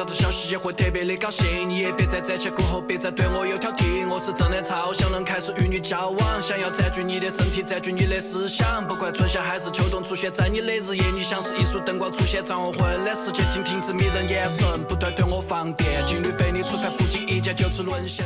到这消息也会特别的高兴。你也别再瞻前顾后，别再对我有挑剔。我是真的超想能开始与你交往，想要占据你的身体，占据你的思想。不管春夏还是秋冬，出现在你的日夜，你像是一束灯光出现在我昏的世界。请停止迷人眼神，不断对我放电。情侣被你触犯，不经意间就此沦陷。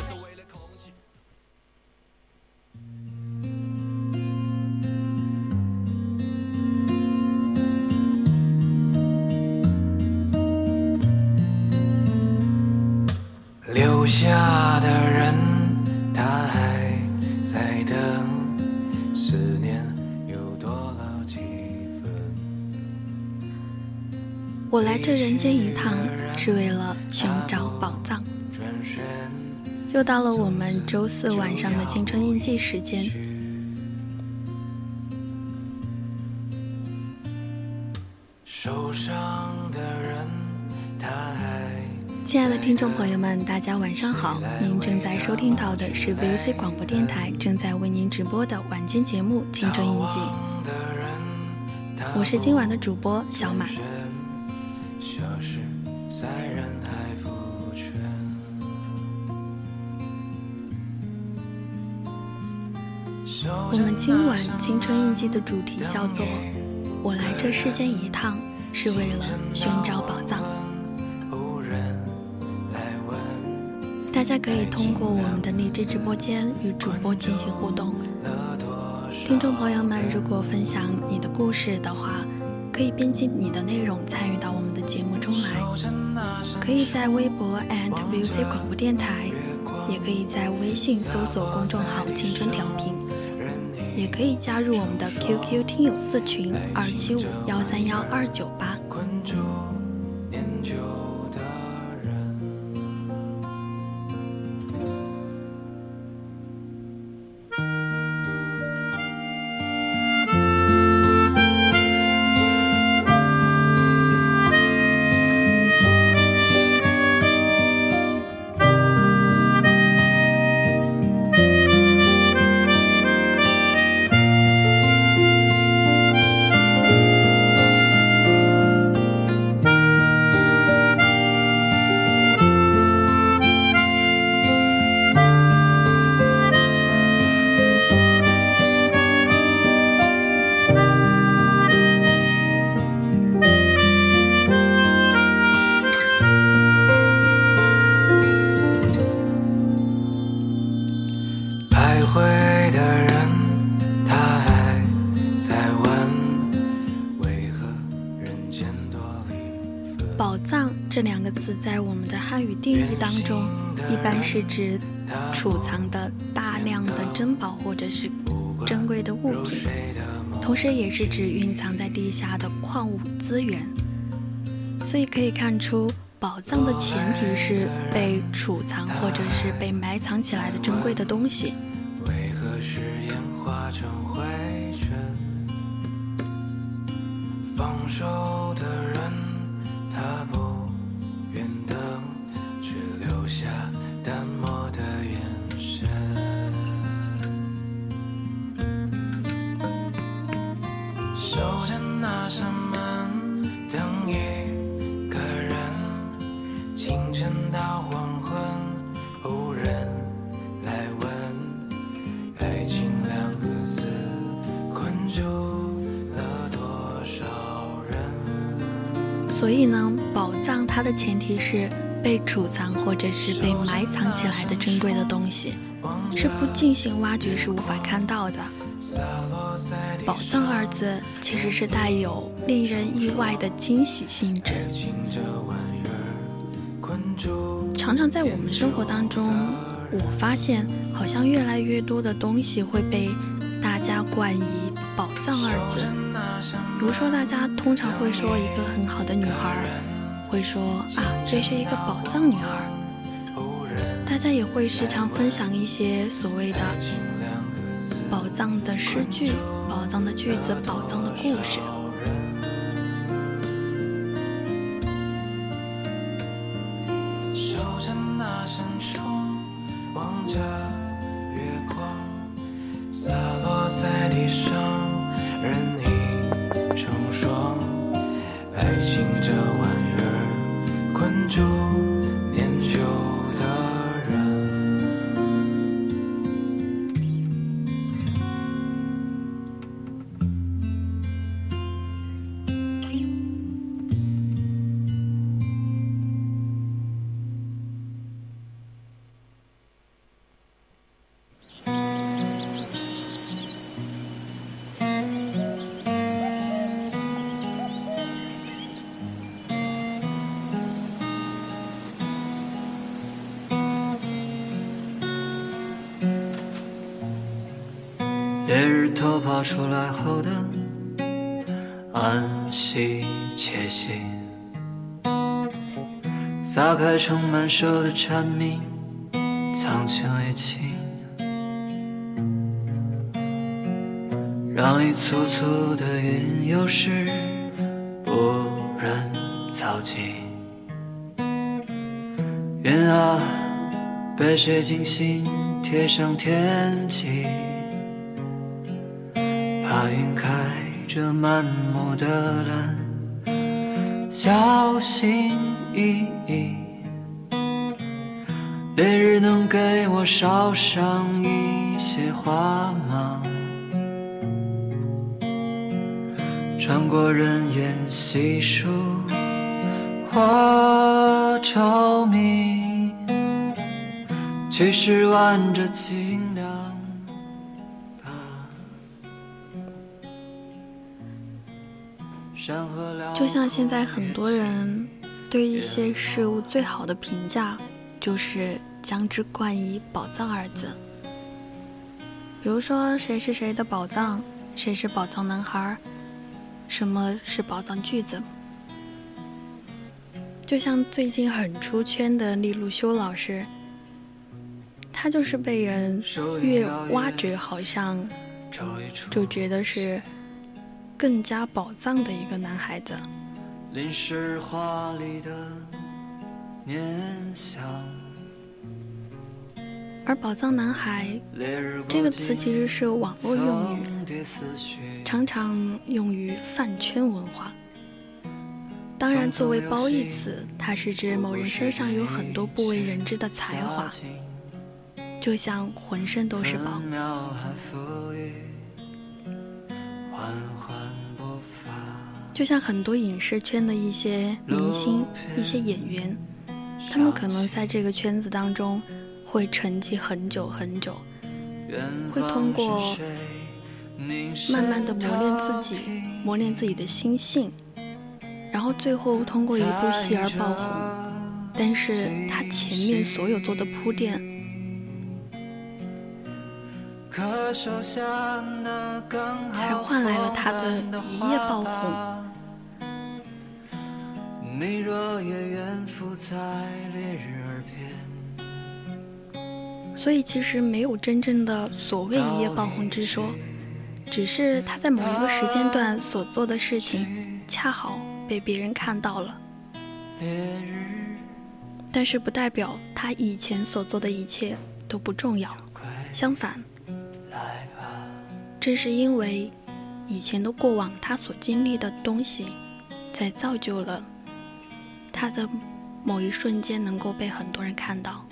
到了我们周四晚上的青春印记时间。亲爱的听众朋友们，大家晚上好！您正在收听到的是 VOC 广播电台正在为您直播的晚间节目《青春印记》，我是今晚的主播小马。我们今晚青春印记的主题叫做“我来这世间一趟，是为了寻找宝藏”。大家可以通过我们的荔枝直播间与主播进行互动。听众朋友们，如果分享你的故事的话，可以编辑你的内容参与到我们的节目中来。可以在微博 @VC 广播电台，也可以在微信搜索公众号“青春调频”。也可以加入我们的 QQ 听友四群二七五幺三幺二九八。是指蕴藏在地下的矿物资源。所以可以看出，宝藏的前提是被储藏或者是被埋藏起来的珍贵的东西。为何誓言化成灰尘？放手的人，的前提是被储藏或者是被埋藏起来的珍贵的东西，是不进行挖掘是无法看到的。宝藏二字其实是带有令人意外的惊喜性质。常常在我们生活当中，我发现好像越来越多的东西会被大家冠以“宝藏”二字。比如说，大家通常会说一个很好的女孩，会说啊，这是一个宝藏女孩。大家也会时常分享一些所谓的。宝藏的诗句，宝藏的句子，宝藏的故事。偷跑出来后的安息窃喜，撒开盛满手的蝉鸣，苍穹已清，让一簇簇的云有时不忍遭际。云啊，被谁精心贴上天际？着满目的蓝，小心翼翼。烈日能给我烧上一些花吗？穿过人烟稀疏，或稠密，其实挽着情就像现在很多人对一些事物最好的评价，就是将之冠以“宝藏”二字。比如说，谁是谁的宝藏，谁是宝藏男孩，什么是宝藏句子。就像最近很出圈的利路修老师，他就是被人越挖掘，好像就觉得是。更加宝藏的一个男孩子。而“宝藏男孩”这个词其实是网络用语，常常用于饭圈文化。当然，作为褒义词，它是指某人身上有很多不为人知的才华，就像浑身都是宝。就像很多影视圈的一些明星、一些演员，他们可能在这个圈子当中会沉寂很久很久，会通过慢慢的磨练自己，磨练自己的心性，然后最后通过一部戏而爆红。但是他前面所有做的铺垫，才换来了他的一夜爆红。你若也愿伏在烈日耳边。所以其实没有真正的所谓一夜爆红之说，只是他在某一个时间段所做的事情恰好被别人看到了。但是不代表他以前所做的一切都不重要，相反，正是因为以前的过往他所经历的东西，在造就了。他的某一瞬间能够被很多人看到。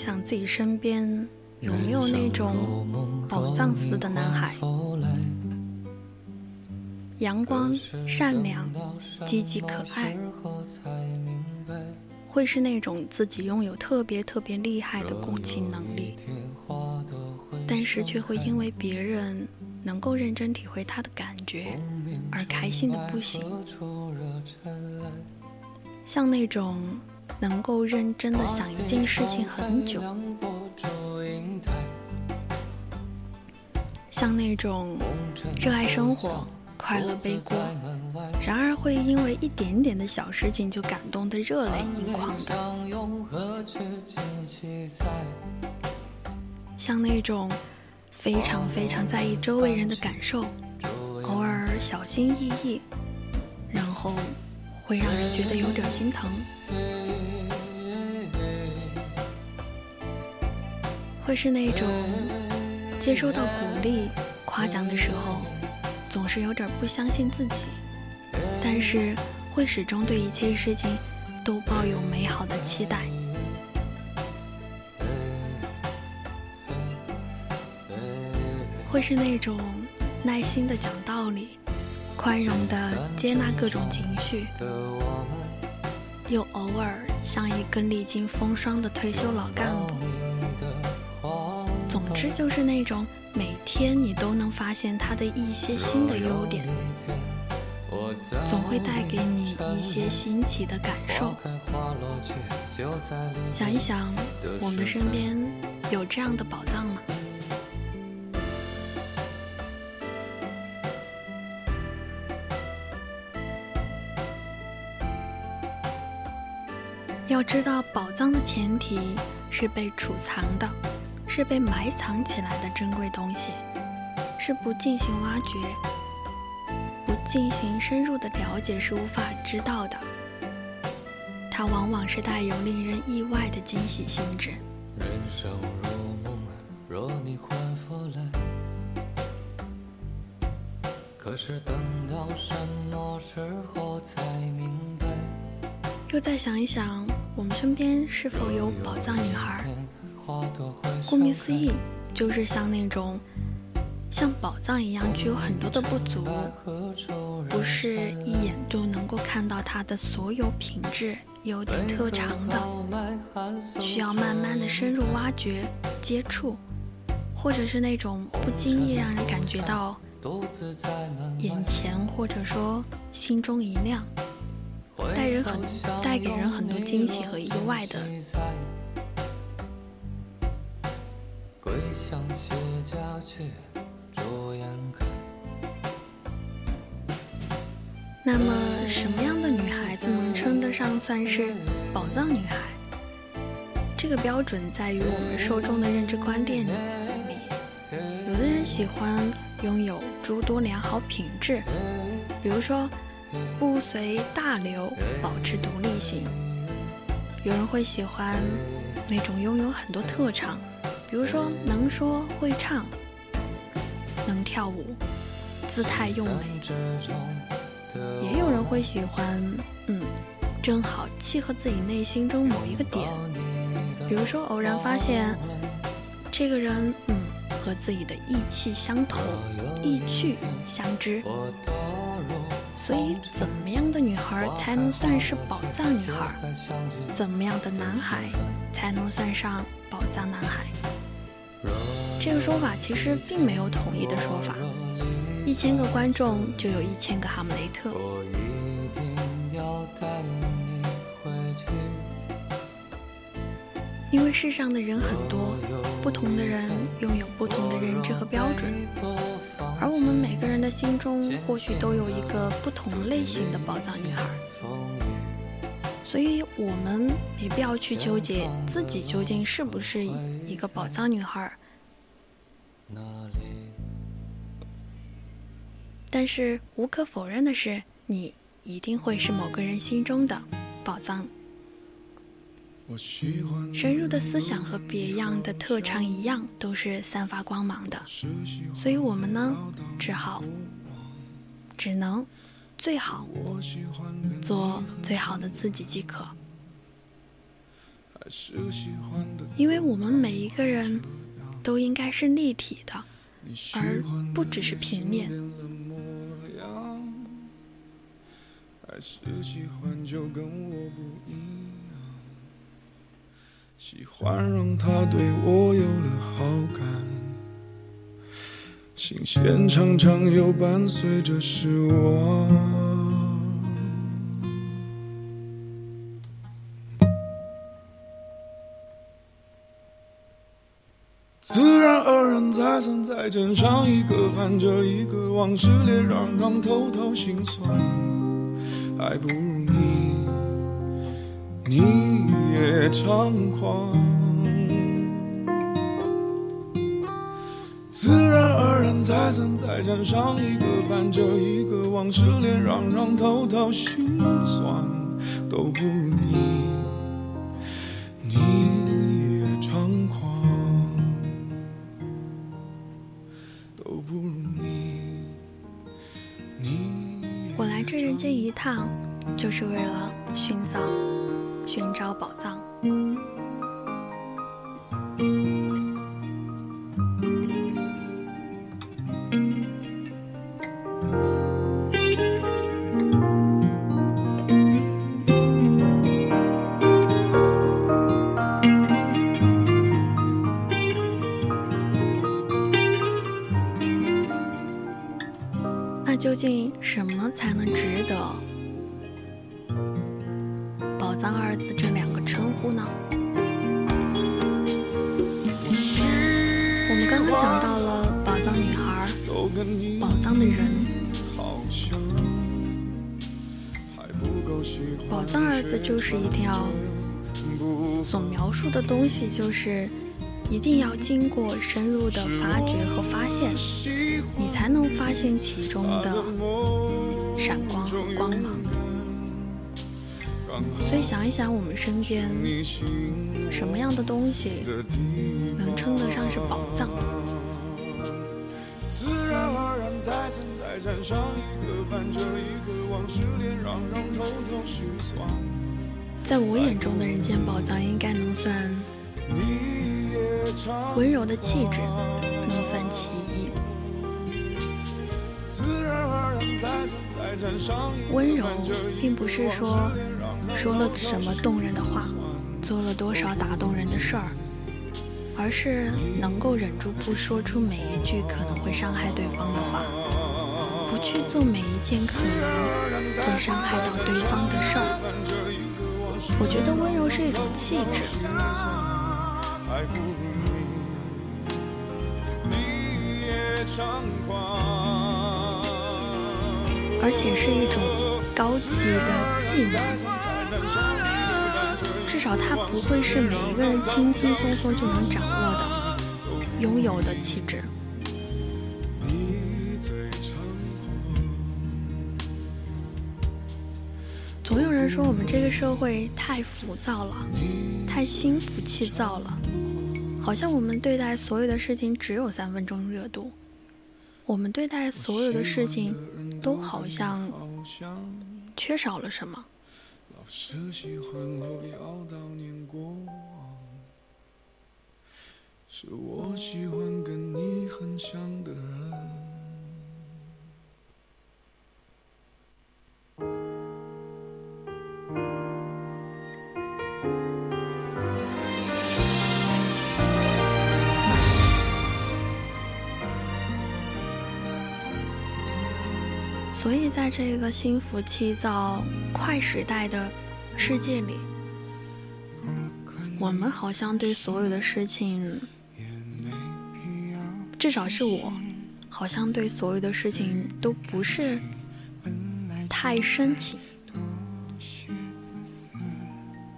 想自己身边有没有那种宝藏似的男孩，阳光、善良、积极、可爱，会是那种自己拥有特别特别厉害的共情能力，但是却会因为别人能够认真体会他的感觉而开心的不行，像那种。能够认真的想一件事情很久，像那种热爱生活、快乐背锅，然而会因为一点点的小事情就感动的热泪盈眶的，像那种非常非常在意周围人的感受，偶尔小心翼翼，然后会让人觉得有点心疼。会是那种接收到鼓励、夸奖的时候，总是有点不相信自己，但是会始终对一切事情都抱有美好的期待。会是那种耐心的讲道理、宽容的接纳各种情绪，又偶尔像一个历经风霜的退休老干部。总之就是那种每天你都能发现他的一些新的优点，总会带给你一些新奇的感受。想一想，我们身边有这样的宝藏吗？要知道，宝藏的前提是被储藏的。是被埋藏起来的珍贵东西，是不进行挖掘、不进行深入的了解是无法知道的。它往往是带有令人意外的惊喜性质。人生如梦，若你回复来，可是等到什么时候才明白？又再想一想，我们身边是否有宝藏女孩？顾名思义，就是像那种像宝藏一样具有很多的不足，不是一眼就能够看到它的所有品质、优点、特长的，需要慢慢的深入挖掘、接触，或者是那种不经意让人感觉到眼前或者说心中一亮，带人很带给人很多惊喜和意外的。那么，什么样的女孩子能称得上算是宝藏女孩？这个标准在于我们受众的认知观念里。有的人喜欢拥有诸多良好品质，比如说不随大流，保持独立性；有人会喜欢那种拥有很多特长。比如说，能说会唱，能跳舞，姿态优美。也有人会喜欢，嗯，正好契合自己内心中某一个点。比如说，偶然发现这个人，嗯，和自己的意气相投，意趣相知。所以，怎么样的女孩才能算是宝藏女孩？怎么样的男孩才能算上宝藏男孩？这个说法其实并没有统一的说法，一千个观众就有一千个哈姆雷特。因为世上的人很多，不同的人拥有不同的认知和标准，而我们每个人的心中或许都有一个不同类型的宝藏女孩，所以我们没必要去纠结自己究竟是不是一个宝藏女孩。但是无可否认的是，你一定会是某个人心中的宝藏。深入的思想和别样的特长一样，都是散发光芒的。所以，我们呢，只好，只能，最好做最好的自己即可。因为我们每一个人都应该是立体的，而不只是平面。喜欢喜欢让他对我有了好感，新鲜常常又伴随着失望。自然而然，再三再见上一个看着一个往事脸，让让偷偷心酸，还不如，你也猖狂。自然而然，再三再见上一个看着一个往事脸，让让偷偷心酸，都不如你，你。这人间一趟，就是为了寻找寻找宝藏。就是一条，所描述的东西就是。一定要经过深入的发掘和发现，你才能发现其中的闪光和光芒。所以想一想，我们身边什么样的东西能称得上是宝藏？在在我眼中的人间宝藏，应该能算。温柔的气质能算其一。温柔，并不是说说了什么动人的话，做了多少打动人的事儿，而是能够忍住不说出每一句可能会伤害对方的话，不去做每一件可能会伤害到对方的事儿。我觉得温柔是一种气质。而且是一种高级的技能，至少它不会是每一个人轻轻松松就能掌握的、拥有的气质。我们这个社会太浮躁了，太心浮气躁了，好像我们对待所有的事情只有三分钟热度。我们对待所有的事情，都好像缺少了什么。是我喜欢跟你很像的人。所以，在这个心浮气躁、快时代的世界里，我们好像对所有的事情，至少是我，好像对所有的事情都不是太深情。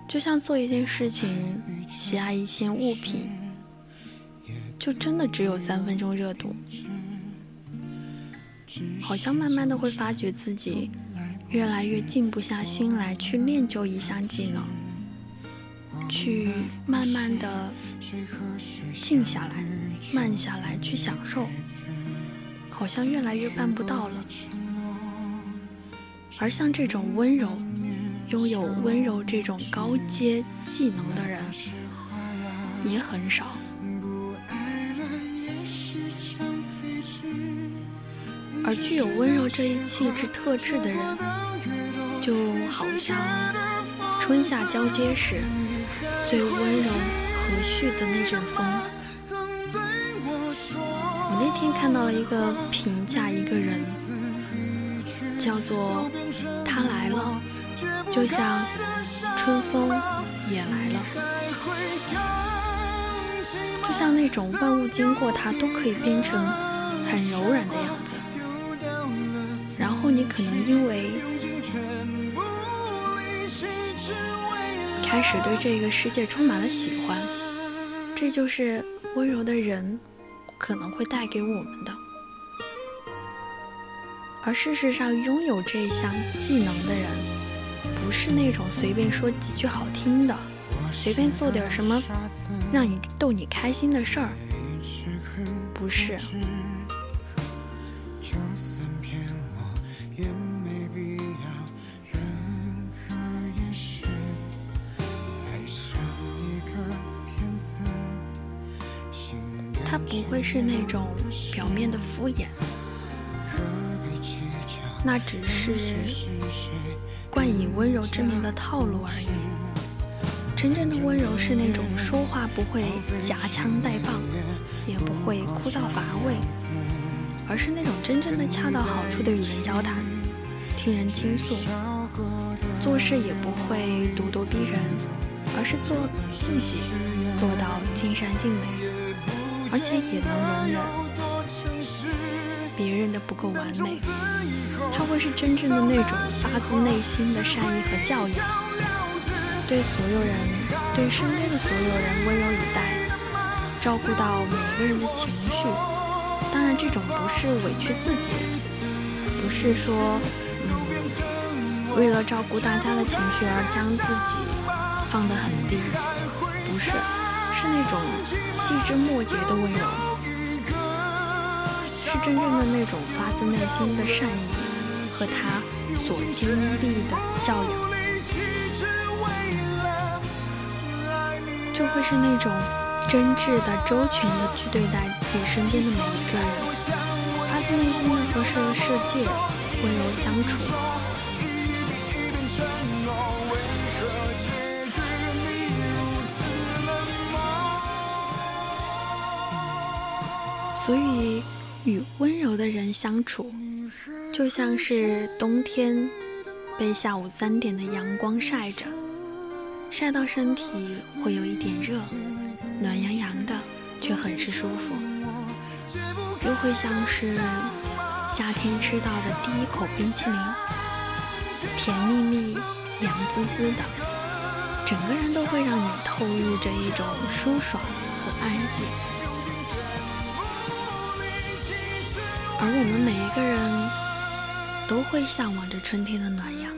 就像做一件事情、喜爱一件物品，就真的只有三分钟热度。好像慢慢的会发觉自己越来越静不下心来去练就一项技能，去慢慢的静下来、慢下来去享受，好像越来越办不到了。而像这种温柔、拥有温柔这种高阶技能的人也很少。而具有温柔这一气质特质的人，就好像春夏交接时最温柔和煦的那阵风。我那天看到了一个评价一个人，叫做“他来了”，就像春风也来了，就像那种万物经过它都可以变成很柔软的样子。然后你可能因为开始对这个世界充满了喜欢，这就是温柔的人可能会带给我们的。而事实上，拥有这项技能的人，不是那种随便说几句好听的，随便做点什么让你逗你开心的事儿，不是。他不会是那种表面的敷衍，那只是冠以温柔之名的套路而已。真正的温柔是那种说话不会夹枪带棒，也不会枯燥乏味，而是那种真正的恰到好处的与人交谈，听人倾诉，做事也不会咄咄逼人，而是做自己，做到尽善尽美。而且也能容忍别人的不够完美，他会是真正的那种发自内心的善意和教养，对所有人，对身边的所有人温柔以待，照顾到每个人的情绪。当然，这种不是委屈自己，不是说，嗯，为了照顾大家的情绪而将自己放得很低，不是。那种细枝末节的温柔，是真正的那种发自内心的善意和他所经历的教养，就会是那种真挚的、周全的去对待自己身边的每一个人，发自内心的和这个世界温柔相处。所以，与温柔的人相处，就像是冬天被下午三点的阳光晒着，晒到身体会有一点热，暖洋洋的，却很是舒服。又会像是夏天吃到的第一口冰淇淋，甜蜜蜜、凉滋滋的，整个人都会让你透露着一种舒爽和安逸。而我们每一个人都会向往着春天的暖阳，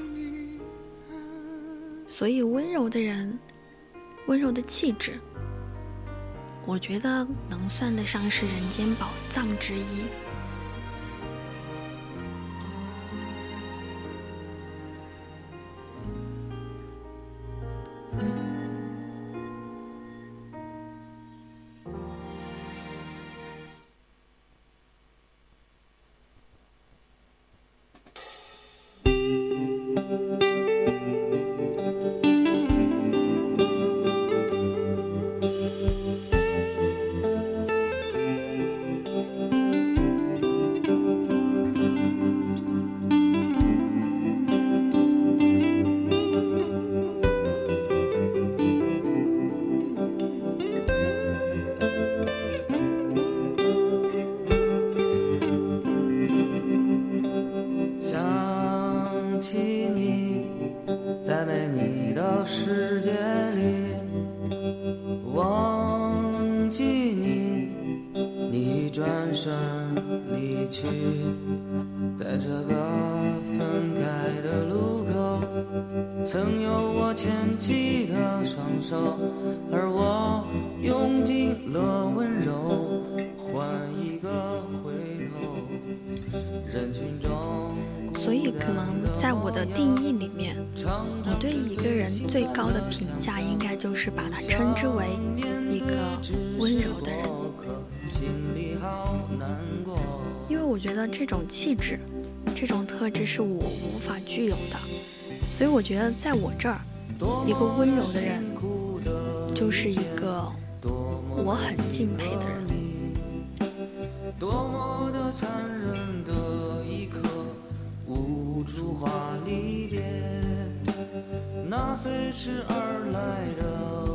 所以温柔的人，温柔的气质，我觉得能算得上是人间宝藏之一。我觉得在我这儿，一个温柔的人就是一个我很敬佩的人。多么的残忍的一刻，无处话离别。那飞驰而来的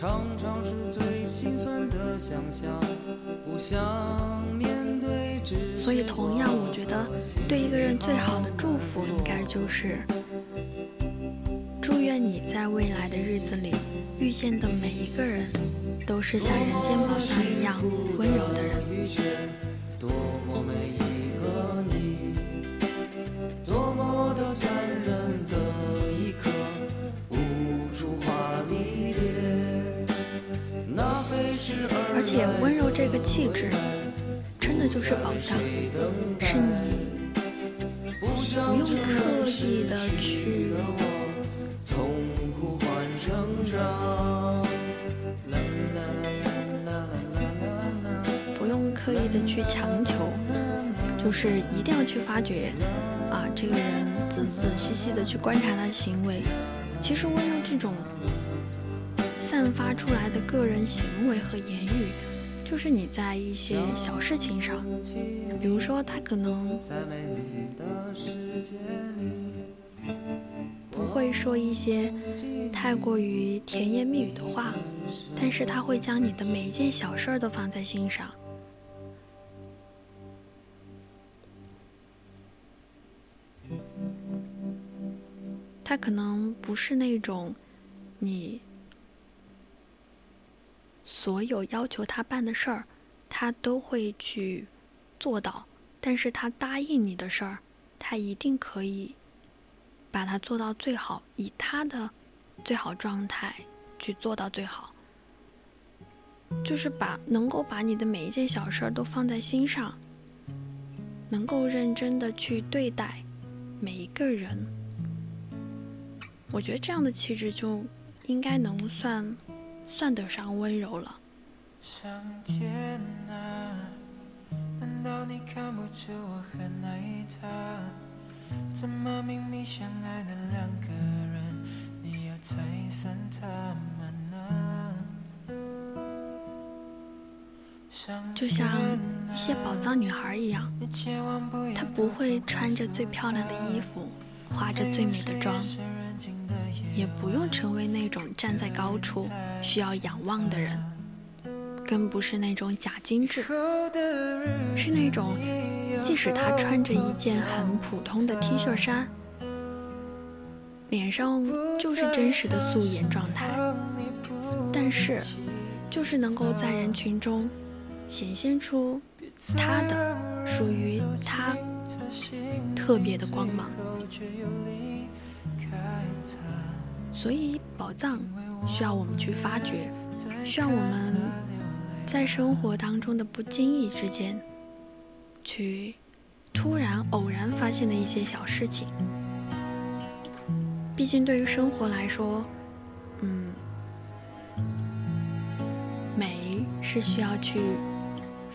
常常是最心酸的想象，不想面对。所以，同样，我觉得对一个人最好的祝福，应该就是祝愿你在未来的日子里遇见的每一个人，都是像人间宝藏一样温柔的人。而且，温柔这个气质。真的就是宝藏，是你不用刻意的去，不用刻意的去强求，就是一定要去发掘啊，这个人仔仔细细的去观察他的行为。其实温柔这种散发出来的个人行为和言语。就是你在一些小事情上，比如说他可能不会说一些太过于甜言蜜语的话，但是他会将你的每一件小事都放在心上。他可能不是那种你。所有要求他办的事儿，他都会去做到。但是他答应你的事儿，他一定可以把它做到最好，以他的最好状态去做到最好。就是把能够把你的每一件小事儿都放在心上，能够认真的去对待每一个人。我觉得这样的气质就应该能算。算得上温柔了。上天啊，难道你看不出我很爱他？怎么明明相爱的两个人，你要拆散他们呢？就像一些宝藏女孩一样，她不会穿着最漂亮的衣服，化着最美的妆。也不用成为那种站在高处需要仰望的人，更不是那种假精致，是那种即使他穿着一件很普通的 T 恤衫，脸上就是真实的素颜状态，但是就是能够在人群中显现出他的属于他特别的光芒。所以，宝藏需要我们去发掘，需要我们在生活当中的不经意之间，去突然偶然发现的一些小事情。毕竟，对于生活来说，嗯，美是需要去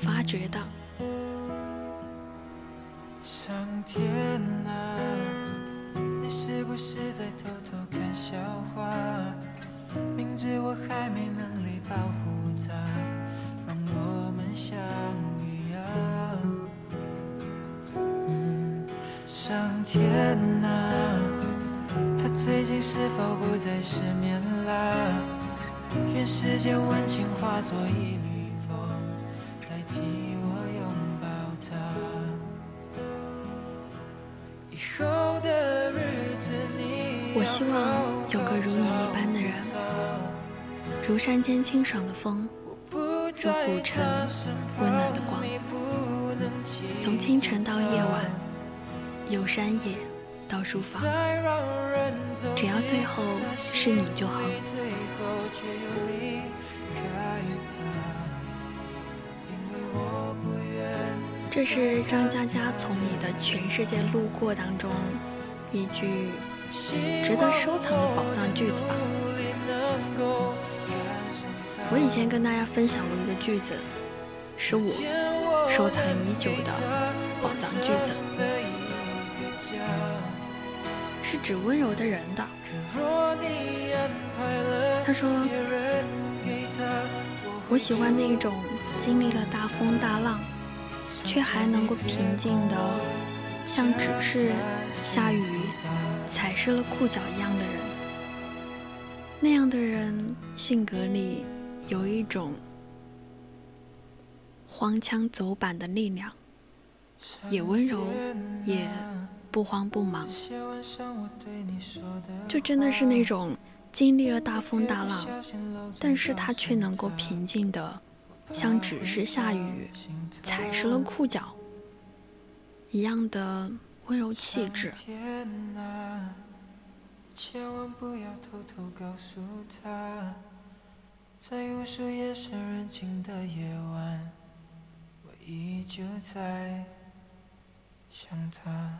发掘的。你是不是在偷偷看笑话？明知我还没能力保护她，让我们相遇啊！上天啊，他最近是否不再失眠啦？愿世间温情化作一缕风，代替我拥抱她。以后的我希望有个如你一般的人，如山间清爽的风，如古城温暖的光，从清晨到夜晚，由山野到书房，只要最后是你就好。这是张嘉佳从你的全世界路过当中一句值得收藏的宝藏句子吧。我以前跟大家分享过一个句子，是我收藏已久的宝藏句子，是指温柔的人的。他说：“我喜欢那种经历了大风大浪，却还能够平静的，像只是下雨踩湿了裤脚一样的人。那样的人性格里有一种荒腔走板的力量，也温柔，也不慌不忙，就真的是那种。”经历了大风大浪，但是他却能够平静的，像只是下雨踩湿了裤脚一样的温柔气质。千万不要偷偷告诉他，在无数夜深人静的夜晚，我依旧在想他。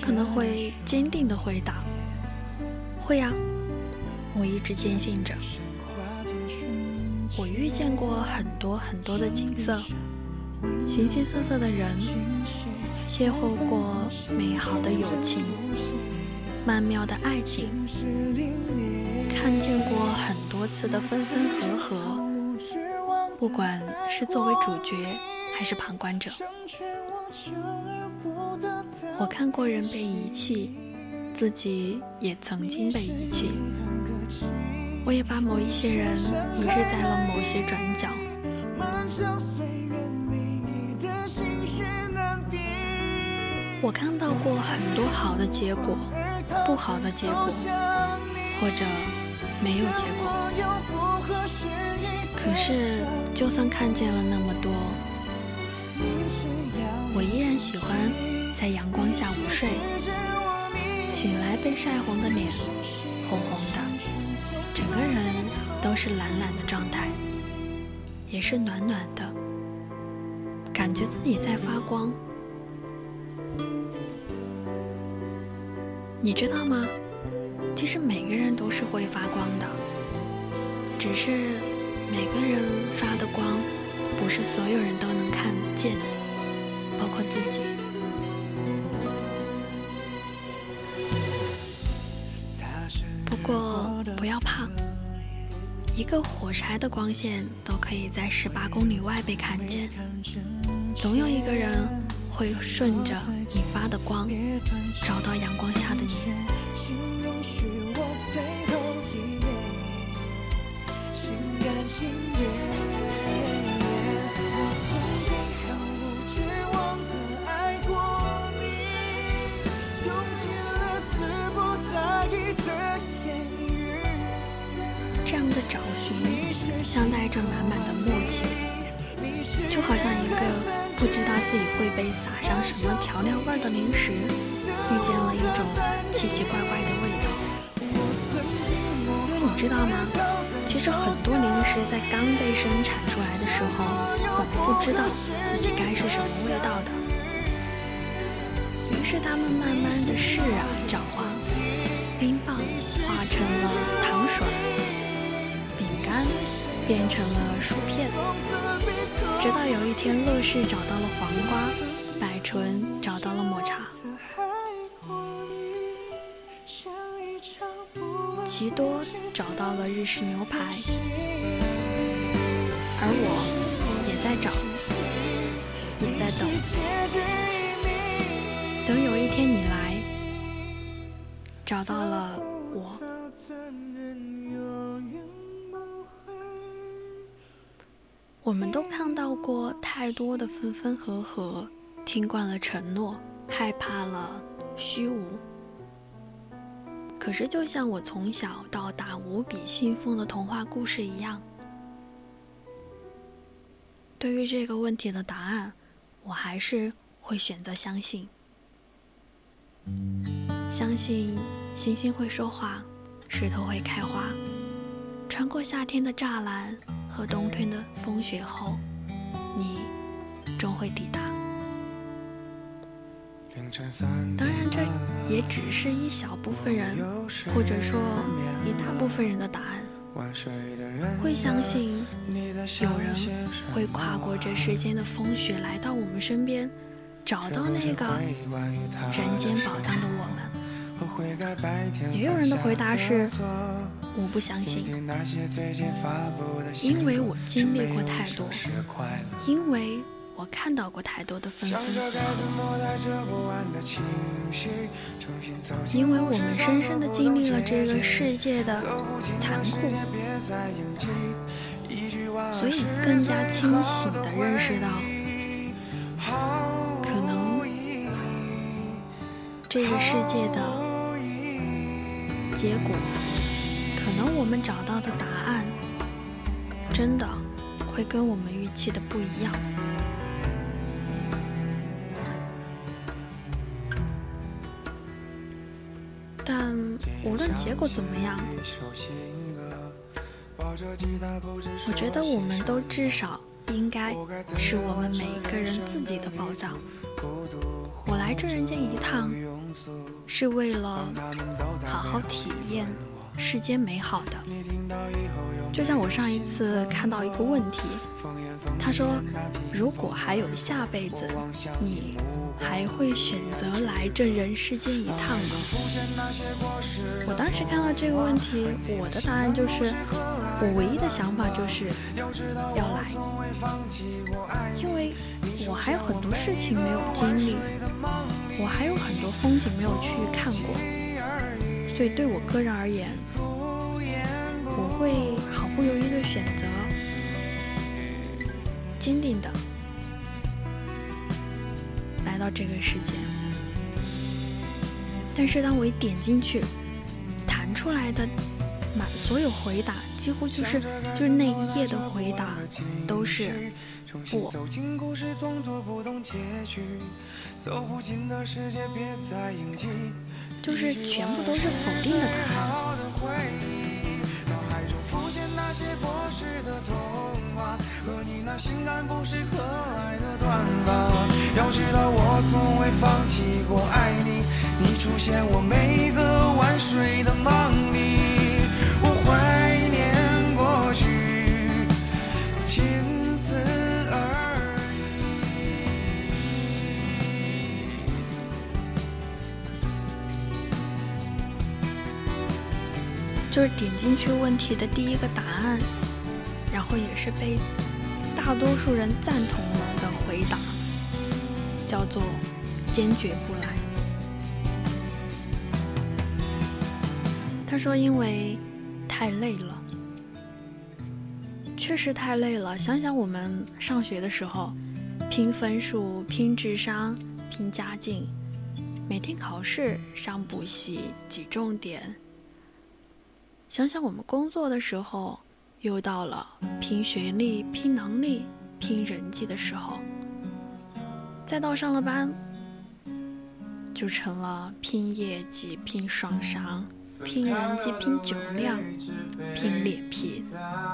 可能会坚定的回答：“会呀，我一直坚信着。我遇见过很多很多的景色，形形色色的人，邂逅过美好的友情，曼妙的爱情，看见过很多次的分分合合。不管是作为主角，还是旁观者。”我看过人被遗弃，自己也曾经被遗弃。我也把某一些人遗失在了某些转角。我看到过很多好的结果，不好的结果，或者没有结果。可是，就算看见了那么多，我依然喜欢。在阳光下午睡，醒来被晒红的脸，红红的，整个人都是懒懒的状态，也是暖暖的，感觉自己在发光。你知道吗？其实每个人都是会发光的，只是每个人发的光，不是所有人都能看见，一个火柴的光线都可以在十八公里外被看见。总有一个人会顺着你发的光，找到阳光下的你。像带着满满的默契，就好像一个不知道自己会被撒上什么调料味的零食，遇见了一种奇奇怪怪的味道。因为你知道吗？其实很多零食在刚被生产出来的时候，本不知道自己该是什么味道的，于是他们慢慢的试啊找啊，冰棒化成了糖水，饼干变成了薯片，直到有一天乐事找到了黄瓜，百醇找到了抹茶。奇多找到了日式牛排，而我也在找，也在等，等有一天你来，找到了我。我们都看到过太多的分分合合，听惯了承诺，害怕了虚无。可是，就像我从小到大无比信奉的童话故事一样，对于这个问题的答案，我还是会选择相信。相信星星会说话，石头会开花，穿过夏天的栅栏和冬天的风雪后，你终会抵达。当然，这也只是一小部分人，或者说一大部分人的答案。会相信有人会跨过这世间的风雪，来到我们身边，找到那个人间宝藏的我们。也有人的回答是：我不相信，因为我经历过太多，因为。我看到过太多的分分。合合，因为我们深深的经历了这个世界的残酷，所以更加清醒的认识到，可能这个世界的结果，可能我们找到的答案，真的会跟我们预期的不一样。但无论结果怎么样，我觉得我们都至少应该是我们每一个人自己的宝藏。我来这人间一趟，是为了好好体验世间美好的。就像我上一次看到一个问题，他说：“如果还有下辈子，你？”还会选择来这人世间一趟吗？我当时看到这个问题，我的答案就是，我唯一的想法就是要来，因为我还有很多事情没有经历，我还有很多风景没有去看过，所以对我个人而言，我会毫不犹豫的选择，坚定的来。到这个世界，但是当我一点进去，弹出来的满所有回答，几乎就是就是那一页的回答，都是不。就是全部都是否定的答案。要知道我从未放弃过爱你，你出现我每个晚睡的梦里。我会就是点进去问题的第一个答案，然后也是被大多数人赞同了的回答，叫做“坚决不来”。他说：“因为太累了，确实太累了。想想我们上学的时候，拼分数、拼智商、拼家境，每天考试、上补习、挤重点。想想我们工作的时候，又到了拼学历、拼能力、拼人际的时候。再到上了班，就成了拼业绩、拼双商。”拼人际，拼酒量，拼脸皮，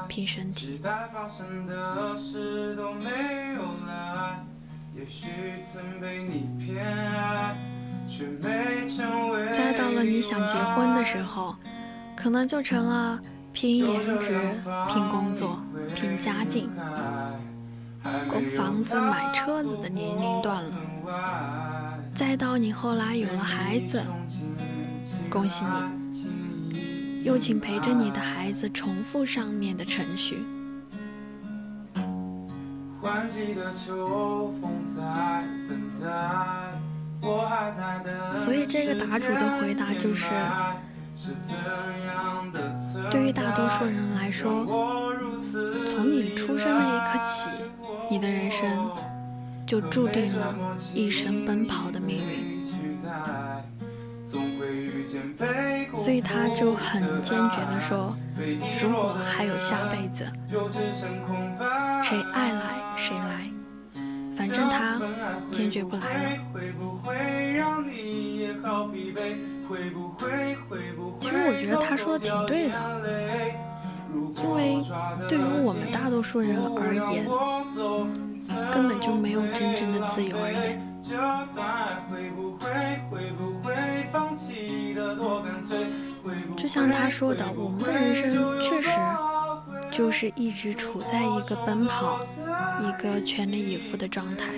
拼身体。再到了你想结婚的时候，可能就成了拼颜值、拼工作、拼家境。供房子、买车子的年龄段了。再到你后来有了孩子，恭喜你。又请陪着你的孩子重复上面的程序。所以这个答主的回答就是：对于大多数人来说，从你出生那一刻起，你的人生就注定了一生奔跑的命运。所以他就很坚决地说：“如果还有下辈子，谁爱来谁来，反正他坚决不来了。”其实我觉得他说的挺对的，因为对于我们大多数人而言，根本就没有真正的自由而言。就像他说的，我们的人生确实就是一直处在一个奔跑、一个全力以赴的状态。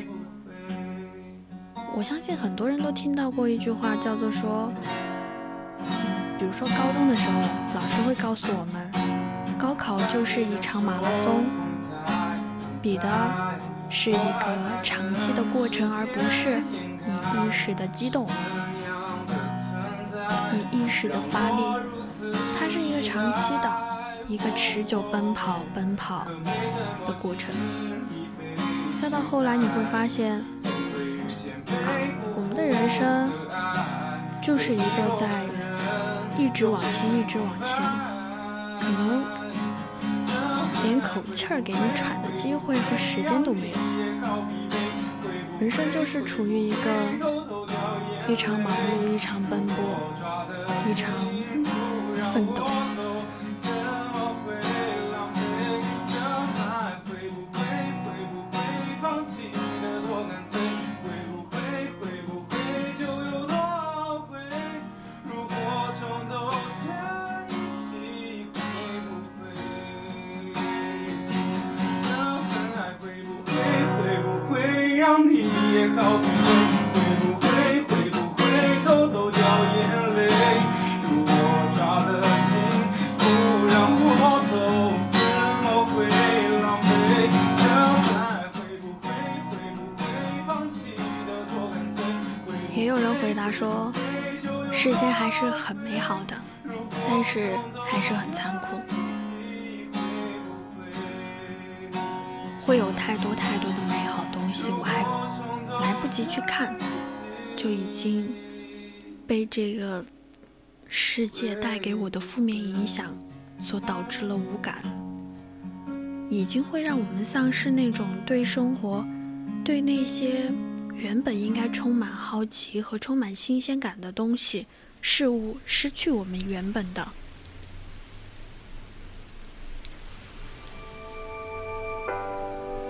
我相信很多人都听到过一句话，叫做说，比如说高中的时候，老师会告诉我们，高考就是一场马拉松，比的是一个长期的过程，而不是你一时的激动。你一时的发力，它是一个长期的、一个持久奔跑、奔跑的过程。再到后来，你会发现，我们的人生就是一个在一直往前、一直往前，可能连口气儿给你喘的机会和时间都没有。人生就是处于一个。一场忙碌，一场奔波，一场奋斗。世界还是很美好的，但是还是很残酷，会有太多太多的美好东西，我还来不及去看，就已经被这个世界带给我的负面影响所导致了无感，已经会让我们丧失那种对生活，对那些。原本应该充满好奇和充满新鲜感的东西、事物，失去我们原本的。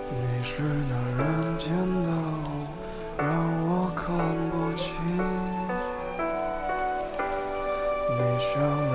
你是那人间的雾，让我看不清。你像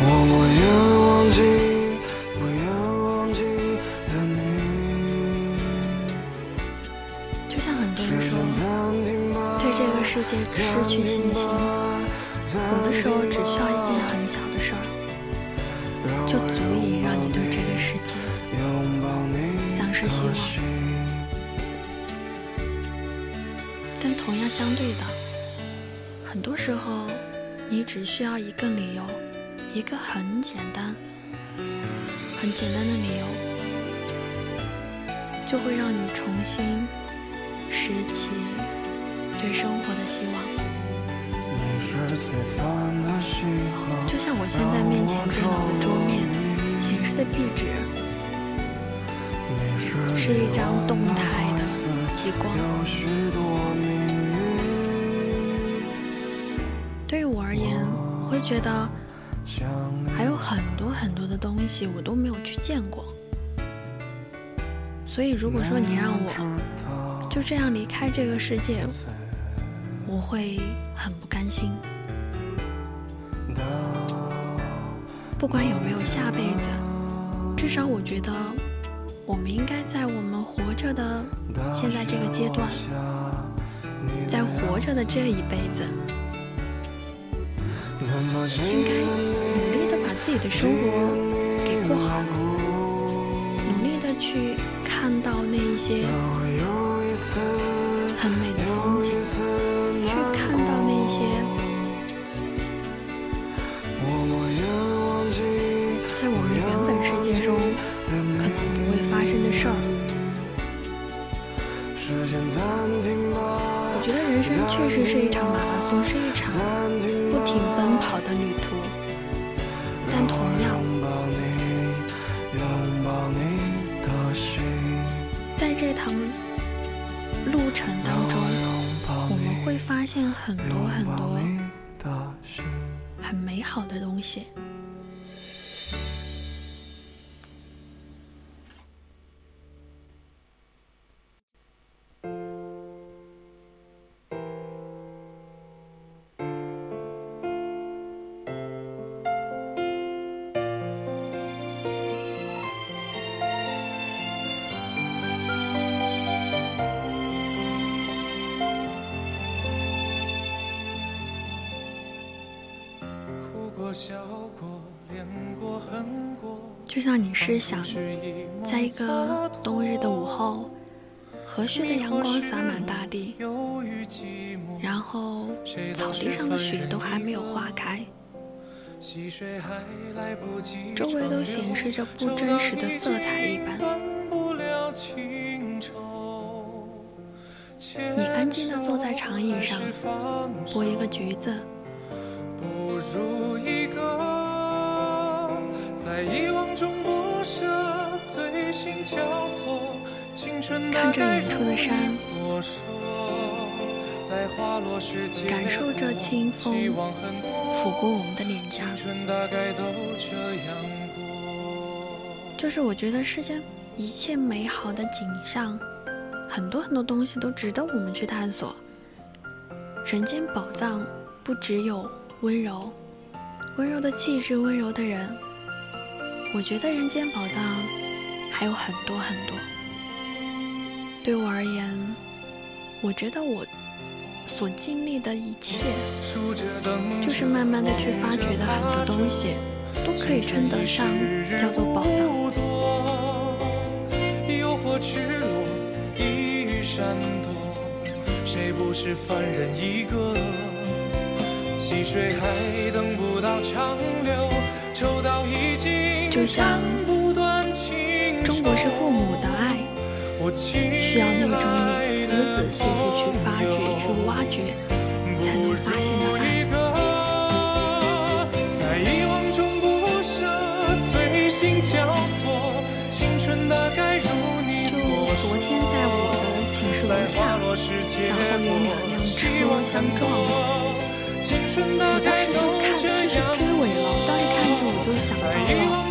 我不愿忘记，不愿忘记的你。就像很多人说，对这个世界失去信心，有的时候只需要一件很小的事儿，就足以让你对这个世界拥抱你丧失希望。但同样相对的，很多时候你只需要一个理由，一个很简单、很简单的理由，就会让你重新拾起对生活的希望。就像我现在面前电脑的桌面显示的壁纸，是一张动态的极光。对于我而言，我会觉得还有很多很多的东西我都没有去见过。所以，如果说你让我就这样离开这个世界，我会很不甘心。不管有没有下辈子，至少我觉得我们应该在我们活着的现在这个阶段，在活着的这一辈子，应该自己的生活给过好，努力的去看到那一些。很多很多很美好的东西。就像你试想，在一个冬日的午后，和煦的阳光洒满大地，然后草地上的雪都还没有化开，周围都显示着不真实的色彩一般。你安静地坐在长椅上，剥一个橘子，不如看着远处的山感受着清风期望很多抚过我们的脸颊。就是我觉得世间一切美好的景象，很多很多东西都值得我们去探索。人间宝藏不只有温柔，温柔的气质，温柔的人。我觉得人间宝藏还有很多很多。对我而言，我觉得我所经历的一切，就是慢慢的去发掘的很多东西，都可以称得上叫做宝藏。谁不是凡人一个？溪水还等不到长流，抽到已经就像情中国式父母的爱，我需要那种你仔仔细细去发掘、去挖掘，才能发现的爱。在遗忘中心交错，青春大概如你就所昨天在我的寝室楼下然后有两辆车相撞我当时就看，就这是样追尾了。我当时看着我就想到了，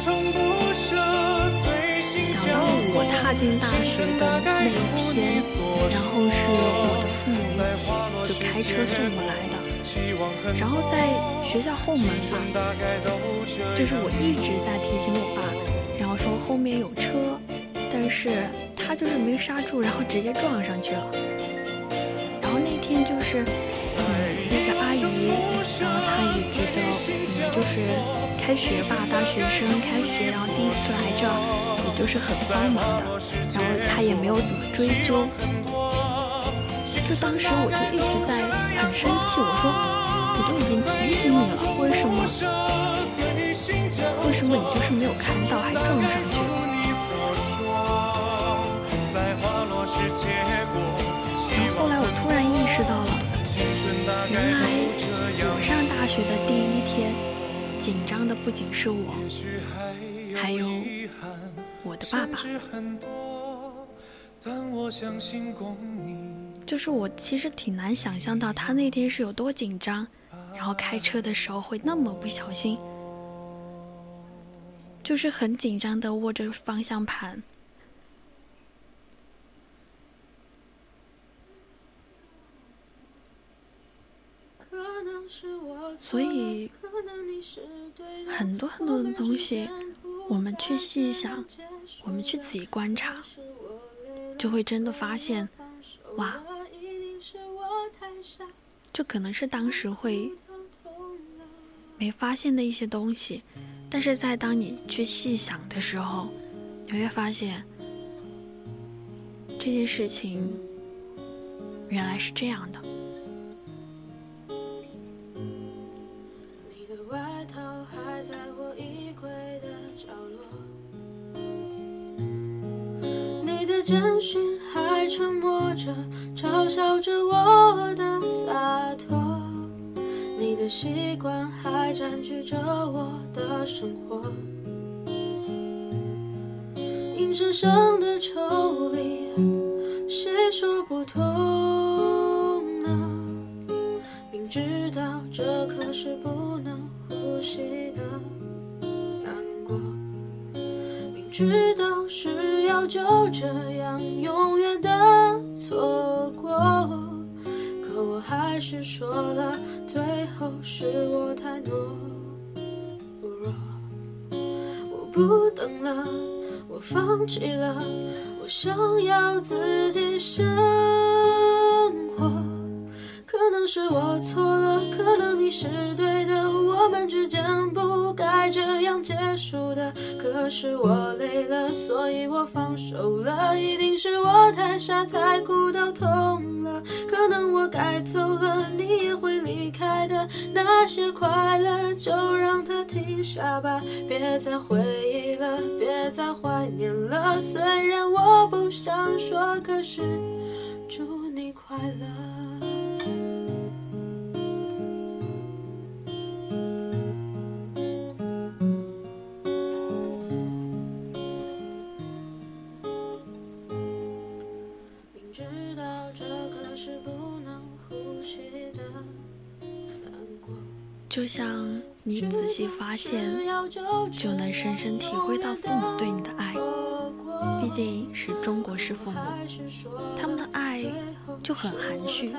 跨进大学的那一天，然后是我的父母一起就开车送我来的。然后在学校后门吧，就是我一直在提醒我爸，然后说后面有车，但是他就是没刹住，然后直接撞上去了。然后那天就是，嗯，那个阿姨，然后她也觉得，嗯，就是开学吧，大学生开学，然后第一次来这儿，也就是很慌忙的，然后他也没有怎么追究。就当时我就一直在很生气，我说我都已经提醒你了，为什么为什么你就是没有看到还撞上去了？然后后来我突然意识到了，原来我上大学的第一，紧张的不仅是我，还有我的爸爸。就是我其实挺难想象到他那天是有多紧张，然后开车的时候会那么不小心，就是很紧张的握着方向盘。所以很多很多的东西，我们去细想，我们去仔细观察，就会真的发现，哇，这可能是当时会没发现的一些东西，但是在当你去细想的时候，你会发现这件事情原来是这样的。简讯还沉默着，嘲笑着我的洒脱，你的习惯还占据着我的生活，硬生生的抽离，谁说不痛呢？明知道这可是不能呼吸的，知道是要就这样永远的错过，可我还是说了，最后是我太懦弱。我不等了，我放弃了，我想要自己生活。可能是我错了，可能你是对的，我们之间不该这样结束的。可是我累了，所以我放手了，一定是我太傻，才哭到痛了。可能我该走了，你也会离开的。那些快乐就让它停下吧，别再回忆了，别再怀念了。虽然我不想说，可是祝你快乐。就像你仔细发现，就能深深体会到父母对你的爱。毕竟是中国式父母，他们的爱就很含蓄，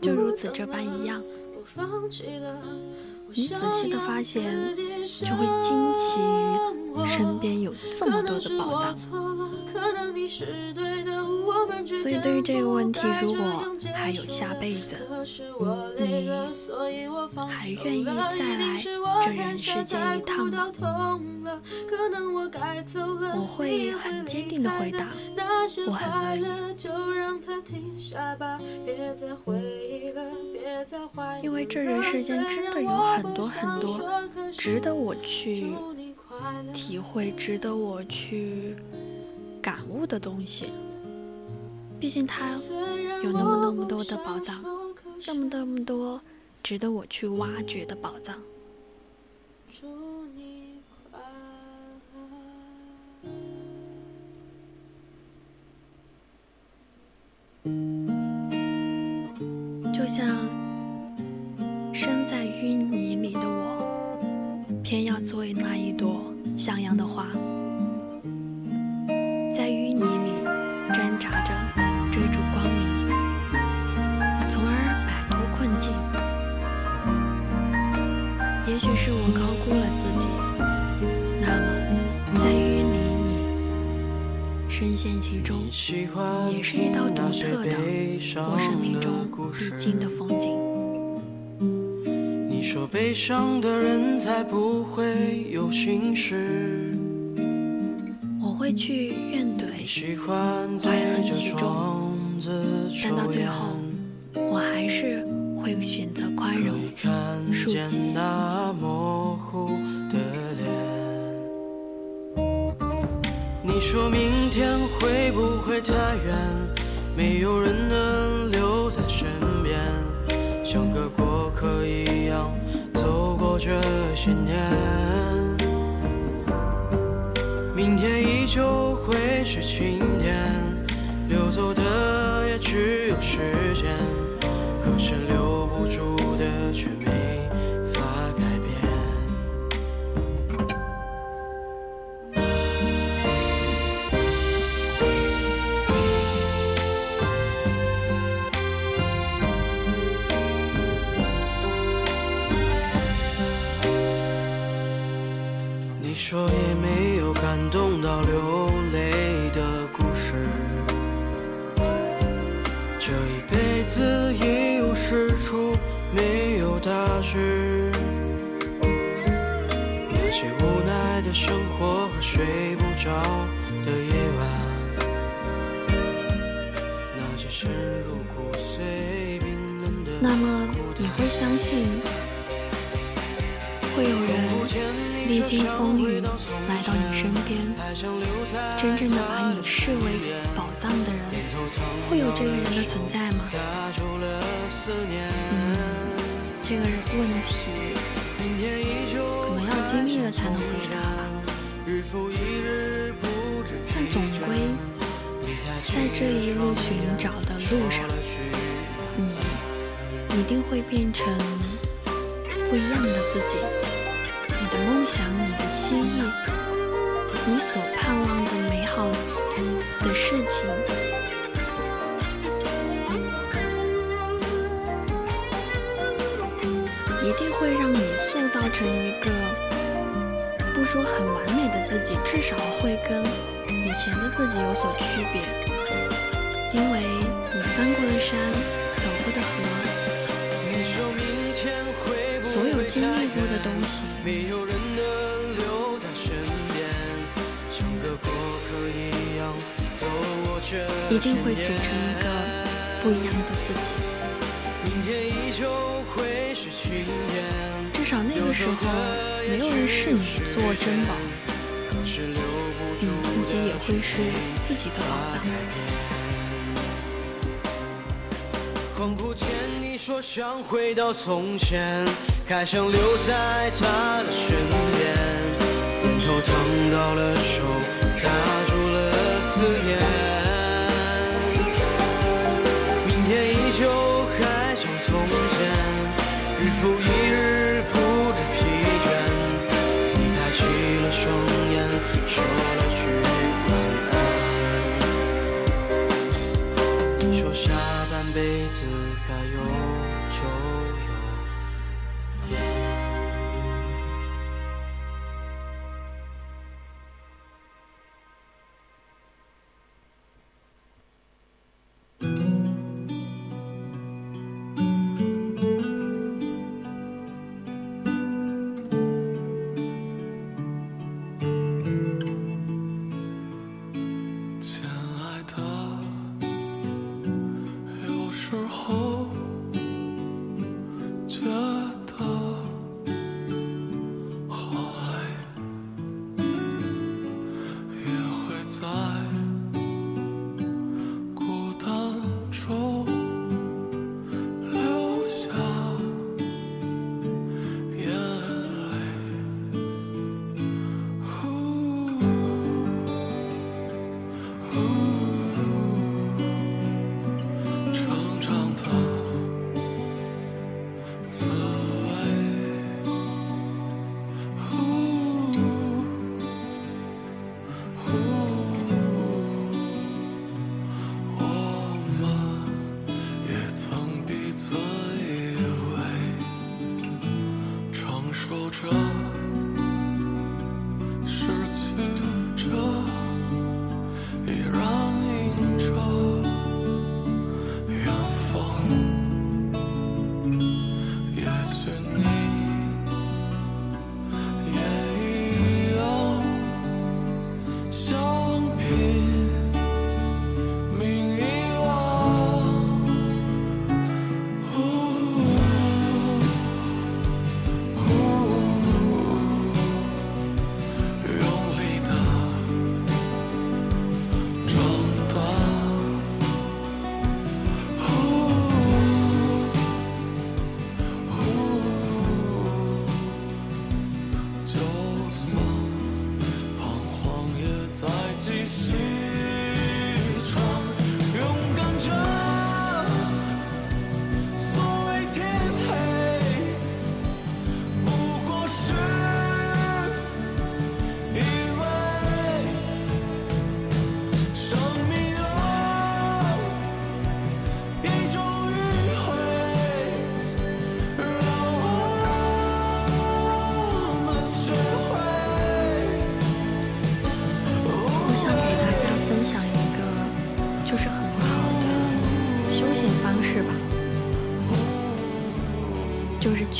就如此这般一样。你仔细的发现，就会惊奇于身边有这么多的宝藏。所以对于这个问题，如果还有下辈子，你还愿意再来这人世间一趟吗？我会很坚定的回答，我很乐意。因为这人世间真的有很多很多值得我去体会、值得我去感悟的东西。毕竟它有那么那么多的宝藏，那么那么多值得我去挖掘的宝藏。就像身在淤泥深陷其中，也是一道独特的我生命中必经的风景。你说悲伤的人才不会有心事，我会去怨怼，怀恨其中，但到最后，我还是会选择宽容，恕己。你说明天会不会太远？没有人能留在身边，像个过客一样走过这些年。明天依旧会是晴天，流走的也只有时间，历经风雨来到你身边，真正的把你视为宝藏的人，会有这个人的存在吗？嗯，这个问题可能要经历了才能回答吧。但总归，在这一路寻找的路上，你一定会变成不一样的自己。梦想，你的希冀，你所盼望的美好的事情，一定会让你塑造成一个不说很完美的自己，至少会跟以前的自己有所区别，因为你翻过的山，历过的东西，一定会组成一个不一样的自己。至少那个时候，没有人视你做珍宝。你自己也会是自己的宝藏。恍惚间，你说想回到从前，还想留在他的身边。念头烫到了手，打住了思念。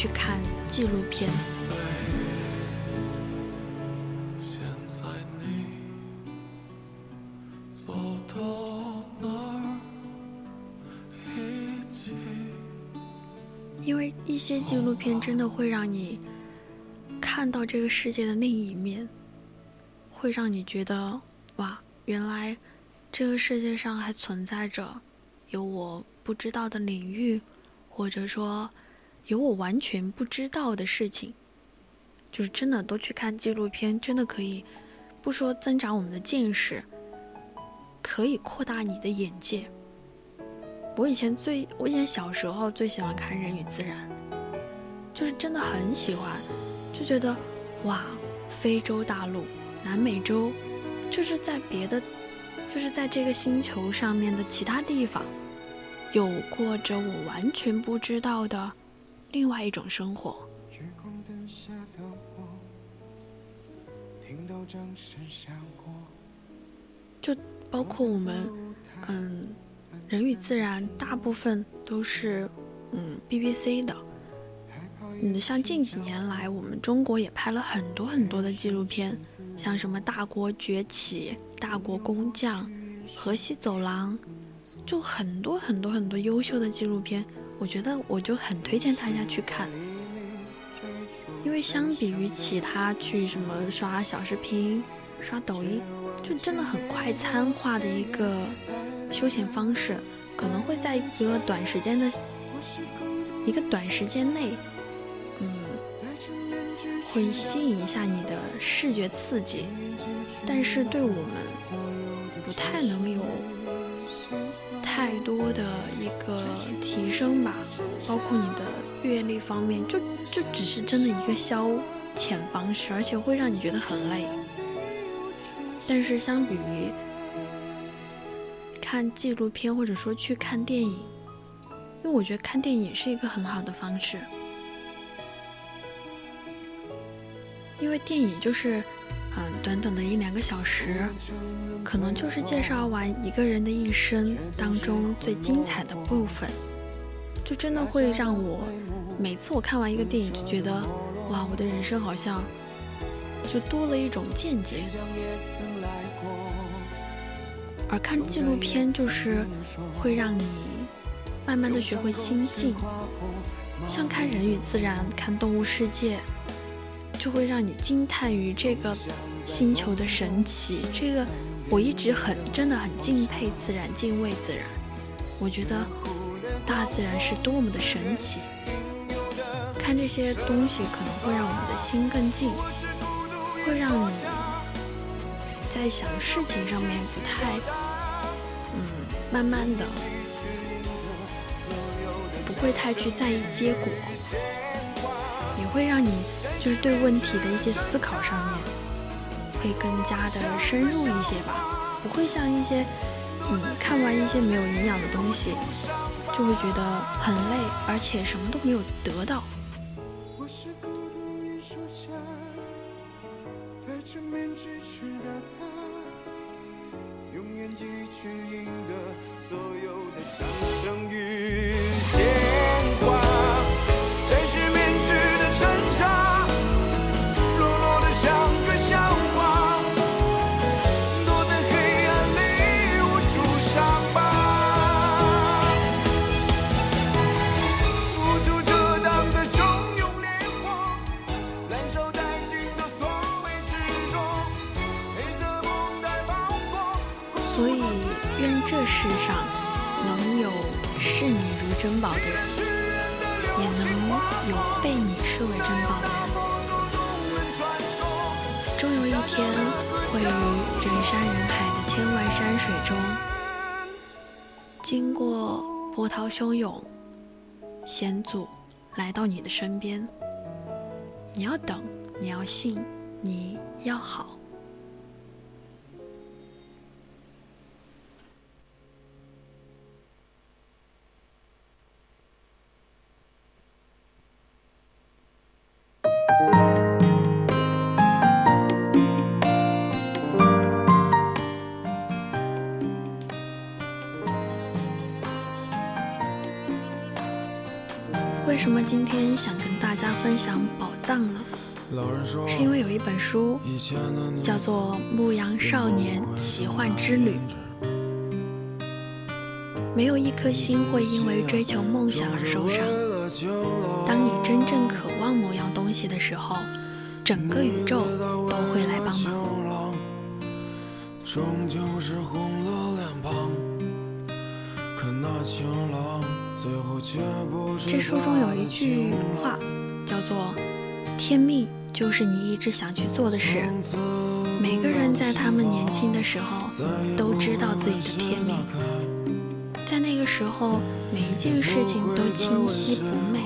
去看纪录片。因为一些纪录片真的会让你看到这个世界的另一面，会让你觉得哇，原来这个世界上还存在着有我不知道的领域，或者说。有我完全不知道的事情，就是真的都去看纪录片，真的可以不说增长我们的见识，可以扩大你的眼界。我以前最，我以前小时候最喜欢看《人与自然》，就是真的很喜欢，就觉得哇，非洲大陆、南美洲，就是在别的，就是在这个星球上面的其他地方，有过着我完全不知道的。另外一种生活，就包括我们，嗯，人与自然大部分都是嗯 BBC 的，嗯，像近几年来，我们中国也拍了很多很多的纪录片，像什么大国崛起、大国工匠、河西走廊，就很多很多很多优秀的纪录片。我觉得我就很推荐大家去看，因为相比于其他去什么刷小视频、刷抖音，就真的很快餐化的一个休闲方式，可能会在一个短时间的一个短时间内，嗯，会吸引一下你的视觉刺激，但是对我们不太能有。太多的一个提升吧，包括你的阅历方面，就就只是真的一个消遣方式，而且会让你觉得很累。但是相比于看纪录片或者说去看电影，因为我觉得看电影是一个很好的方式，因为电影就是。嗯，短短的一两个小时，可能就是介绍完一个人的一生当中最精彩的部分，就真的会让我每次我看完一个电影就觉得，哇，我的人生好像就多了一种见解。而看纪录片就是会让你慢慢的学会心境，像看人与自然，看动物世界。就会让你惊叹于这个星球的神奇。这个我一直很真的很敬佩自然，敬畏自然。我觉得大自然是多么的神奇。看这些东西可能会让我们的心更静，会让你在想事情上面不太嗯，慢慢的不会太去在意结果。也会让你就是对问题的一些思考上面会更加的深入一些吧，不会像一些嗯看完一些没有营养的东西就会觉得很累，而且什么都没有得到。用演技去赢得所有的掌声与鲜宝的人，也能有被你视为珍宝的人。终有一天，会于人山人海的千万山水中，经过波涛汹涌，险阻来到你的身边。你要等，你要信，你要好。为什么今天想跟大家分享宝藏呢？是因为有一本书叫做《牧羊少年奇幻之旅》，没有一颗心会因为追求梦想而受伤。当你真正渴望某样东西的时候，整个宇宙都会来帮忙。终究是红了脸庞，可那情郎最后却不是这书中有一句话，叫做“天命就是你一直想去做的事”。每个人在他们年轻的时候都知道自己的天命，那个时候，每一件事情都清晰不昧，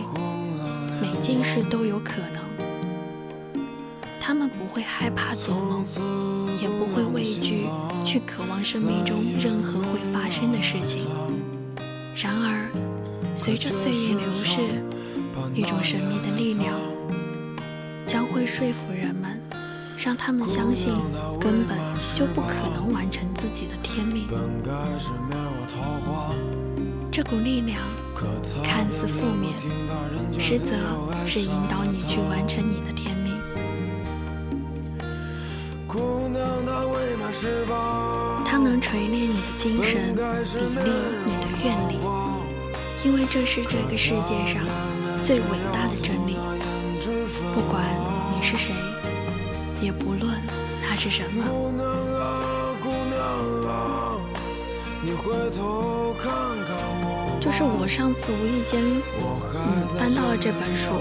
每件事都有可能。他们不会害怕做梦，也不会畏惧去渴望生命中任何会发生的事情。然而，随着岁月流逝，一种神秘的力量将会说服人们，让他们相信根本就不可能完成自己的天命。这股力量看似负面，实则是引导你去完成你的天命。它能锤炼你的精神，砥砺你的愿力，因为这是这个世界上最伟大的真理。不管你是谁，也不论它是什么。姑娘啊姑娘啊，你回头看看我，就是我上次无意间，嗯，翻到了这本书，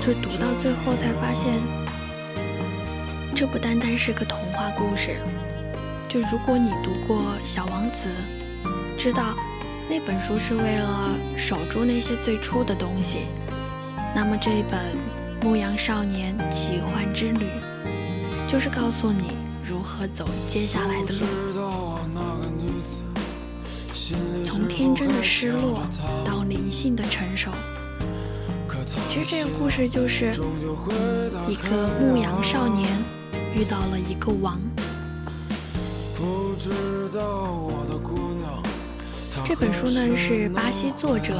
就读到最后才发现，这不单单是个童话故事。就如果你读过《小王子》，知道那本书是为了守住那些最初的东西，那么这一本《牧羊少年奇幻之旅》，就是告诉你如何走接下来的路。从天真的失落到灵性的成熟。其实这个故事就是一个牧羊少年遇到了一个王。这本书呢是巴西作者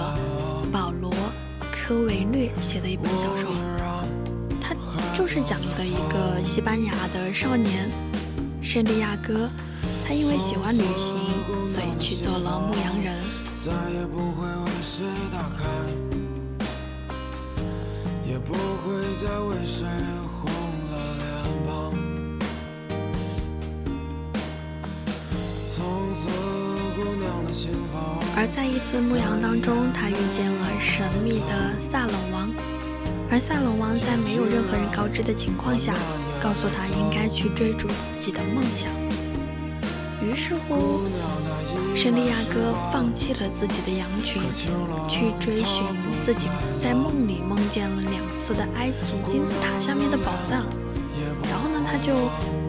保罗·科维略写的一本小说，是讲的一个西班牙的少年圣地亚哥，他因为喜欢旅行，所以去做了牧羊人。再也不会为谁打开，也不会再为谁红了脸庞。从此，姑娘的心房而在一次牧羊当中，他遇见了神秘的萨冷王，而萨冷王在没有任何人告知的情况下，告诉他应该去追逐自己的梦想。于是乎，圣地亚哥放弃了自己的羊群，去追寻自己在梦里梦见了两次的埃及金字塔下面的宝藏。然后呢，他就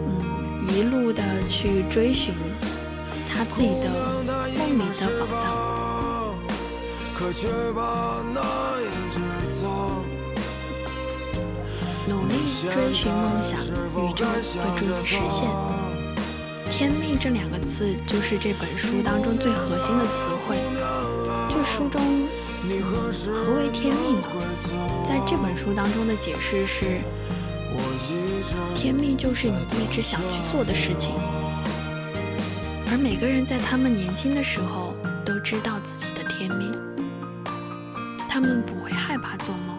嗯一路的去追寻他自己的梦里的宝藏。努力追寻梦想，宇宙会助你实现。天命这两个字就是这本书当中最核心的词汇。就书中，何为天命呢？在这本书当中的解释是：天命就是你一直想去做的事情。而每个人在他们年轻的时候都知道自己的天命，他们不会害怕做梦。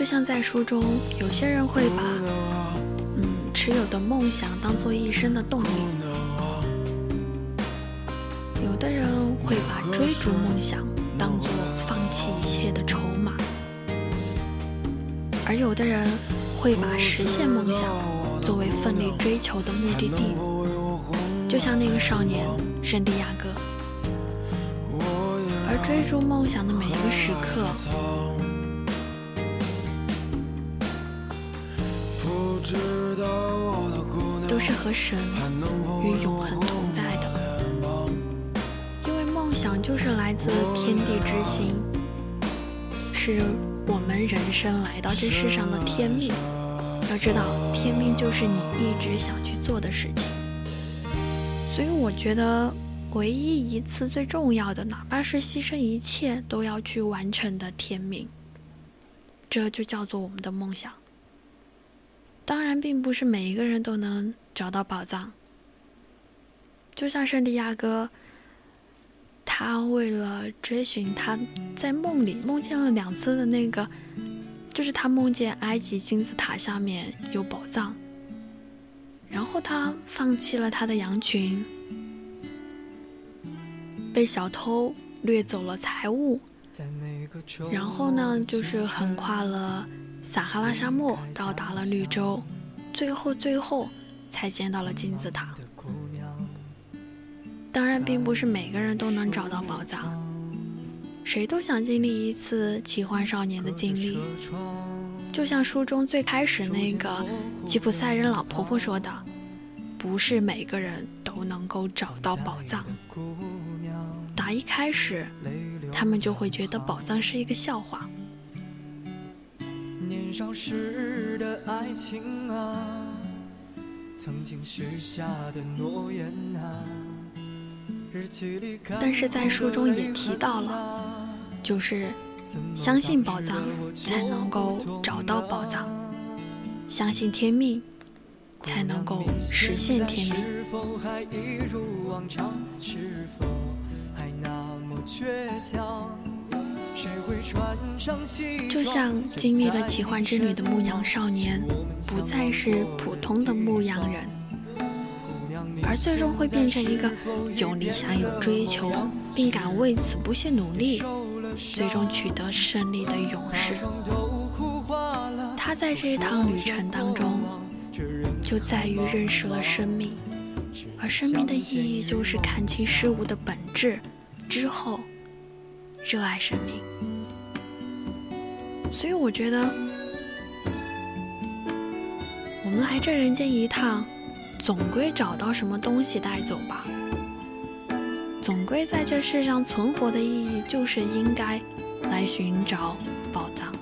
就像在书中，有些人会把嗯持有的梦想当做一生的动力，有的人会把追逐梦想当做放弃一切的筹码，而有的人会把实现梦想作为奋力追求的目的地。就像那个少年圣地亚哥，而追逐梦想的每一个时刻。和神与永恒同在的，因为梦想就是来自天地之心，是我们人生来到这世上的天命。要知道，天命就是你一直想去做的事情。所以，我觉得唯一一次最重要的，哪怕是牺牲一切都要去完成的天命，这就叫做我们的梦想。当然，并不是每一个人都能找到宝藏。就像圣地亚哥，他为了追寻他在梦里梦见了两次的那个，就是他梦见埃及金字塔下面有宝藏，然后他放弃了他的羊群，被小偷掠走了财物，然后呢，就是横跨了。撒哈拉沙漠到达了绿洲，最后最后才见到了金字塔。当然，并不是每个人都能找到宝藏，谁都想经历一次奇幻少年的经历。就像书中最开始那个吉普赛人老婆婆说的：“不是每个人都能够找到宝藏。”打一开始，他们就会觉得宝藏是一个笑话。年少时的爱情啊，曾经许下的诺言啊，但是在书中也提到了，就是相信宝藏才能够找到宝藏，相信天命才能够实现天命。就像经历了奇幻之旅的牧羊少年，不再是普通的牧羊人，而最终会变成一个有理想、有追求，并敢为此不懈努力，最终取得胜利的勇士。他在这一趟旅程当中，就在于认识了生命，而生命的意义就是看清事物的本质之后。热爱生命，所以我觉得，我们来这人间一趟，总归找到什么东西带走吧。总归在这世上存活的意义，就是应该来寻找宝藏。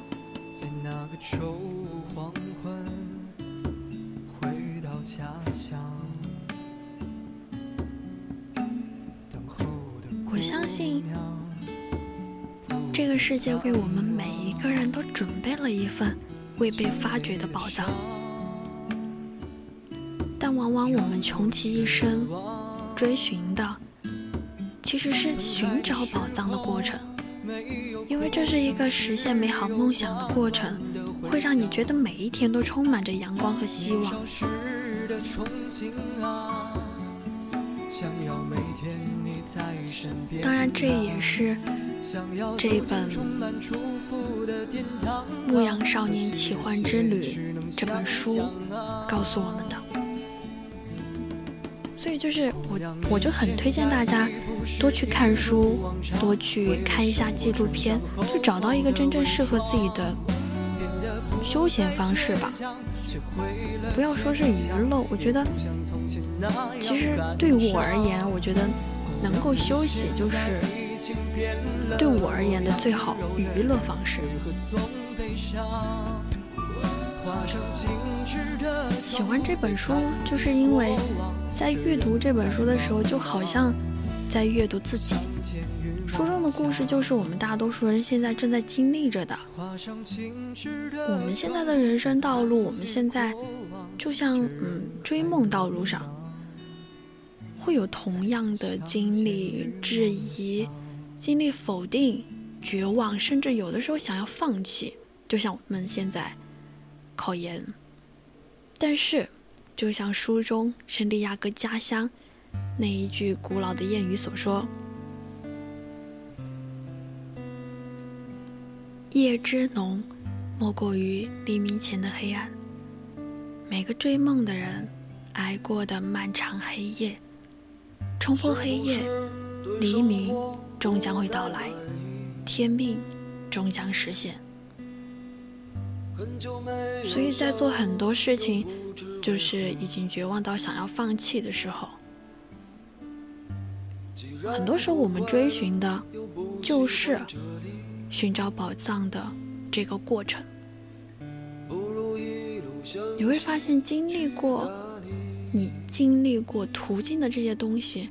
我相信。这个世界为我们每一个人都准备了一份未被发掘的宝藏，但往往我们穷其一生追寻的，其实是寻找宝藏的过程，因为这是一个实现美好梦想的过程，会让你觉得每一天都充满着阳光和希望。当然，这也是这一本《牧羊少年奇幻之旅》这本书告诉我们的。所以，就是我，我就很推荐大家多去看书，多去看一下纪录片，就找到一个真正适合自己的休闲方式吧。不要说是娱乐，我觉得其实对我而言，我觉得能够休息就是对我而言的最好娱乐方式。喜欢这本书，就是因为在阅读这本书的时候，就好像在阅读自己。书中的故事就是我们大多数人现在正在经历着的。我们现在的人生道路，我们现在就像嗯追梦道路上，会有同样的经历质疑、经历否定、绝望，甚至有的时候想要放弃。就像我们现在考研，但是就像书中圣地亚哥家乡那一句古老的谚语所说。夜之浓，莫过于黎明前的黑暗。每个追梦的人，挨过的漫长黑夜，冲破黑夜，黎明终将会到来，天命终将实现。所以在做很多事情，就是已经绝望到想要放弃的时候，很多时候我们追寻的，就是。寻找宝藏的这个过程，你会发现，经历过你经历过途径的这些东西，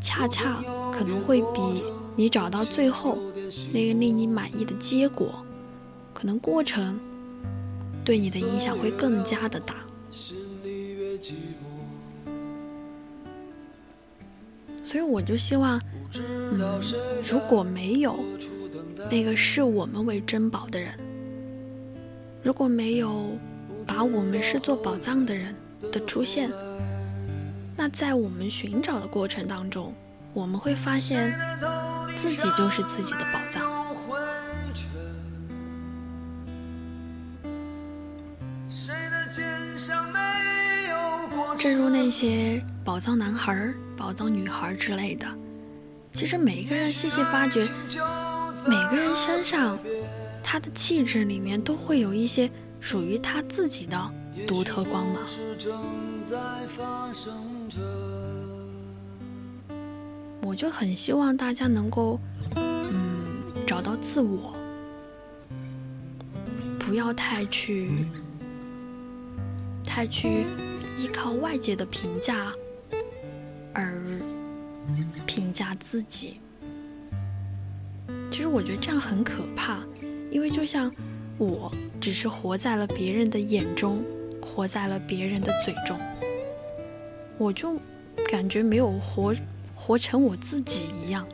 恰恰可能会比你找到最后那个令你满意的结果，可能过程对你的影响会更加的大。所以我就希望，如果没有。那个视我们为珍宝的人，如果没有把我们视作宝藏的人的出现，那在我们寻找的过程当中，我们会发现自己就是自己的宝藏。正如那些宝藏男孩、宝藏女孩之类的，其实每一个人细细发掘。每个人身上，他的气质里面都会有一些属于他自己的独特光芒。我就很希望大家能够，嗯，找到自我，不要太去，太去依靠外界的评价而评价自己。其实我觉得这样很可怕，因为就像我只是活在了别人的眼中，活在了别人的嘴中，我就感觉没有活活成我自己一样。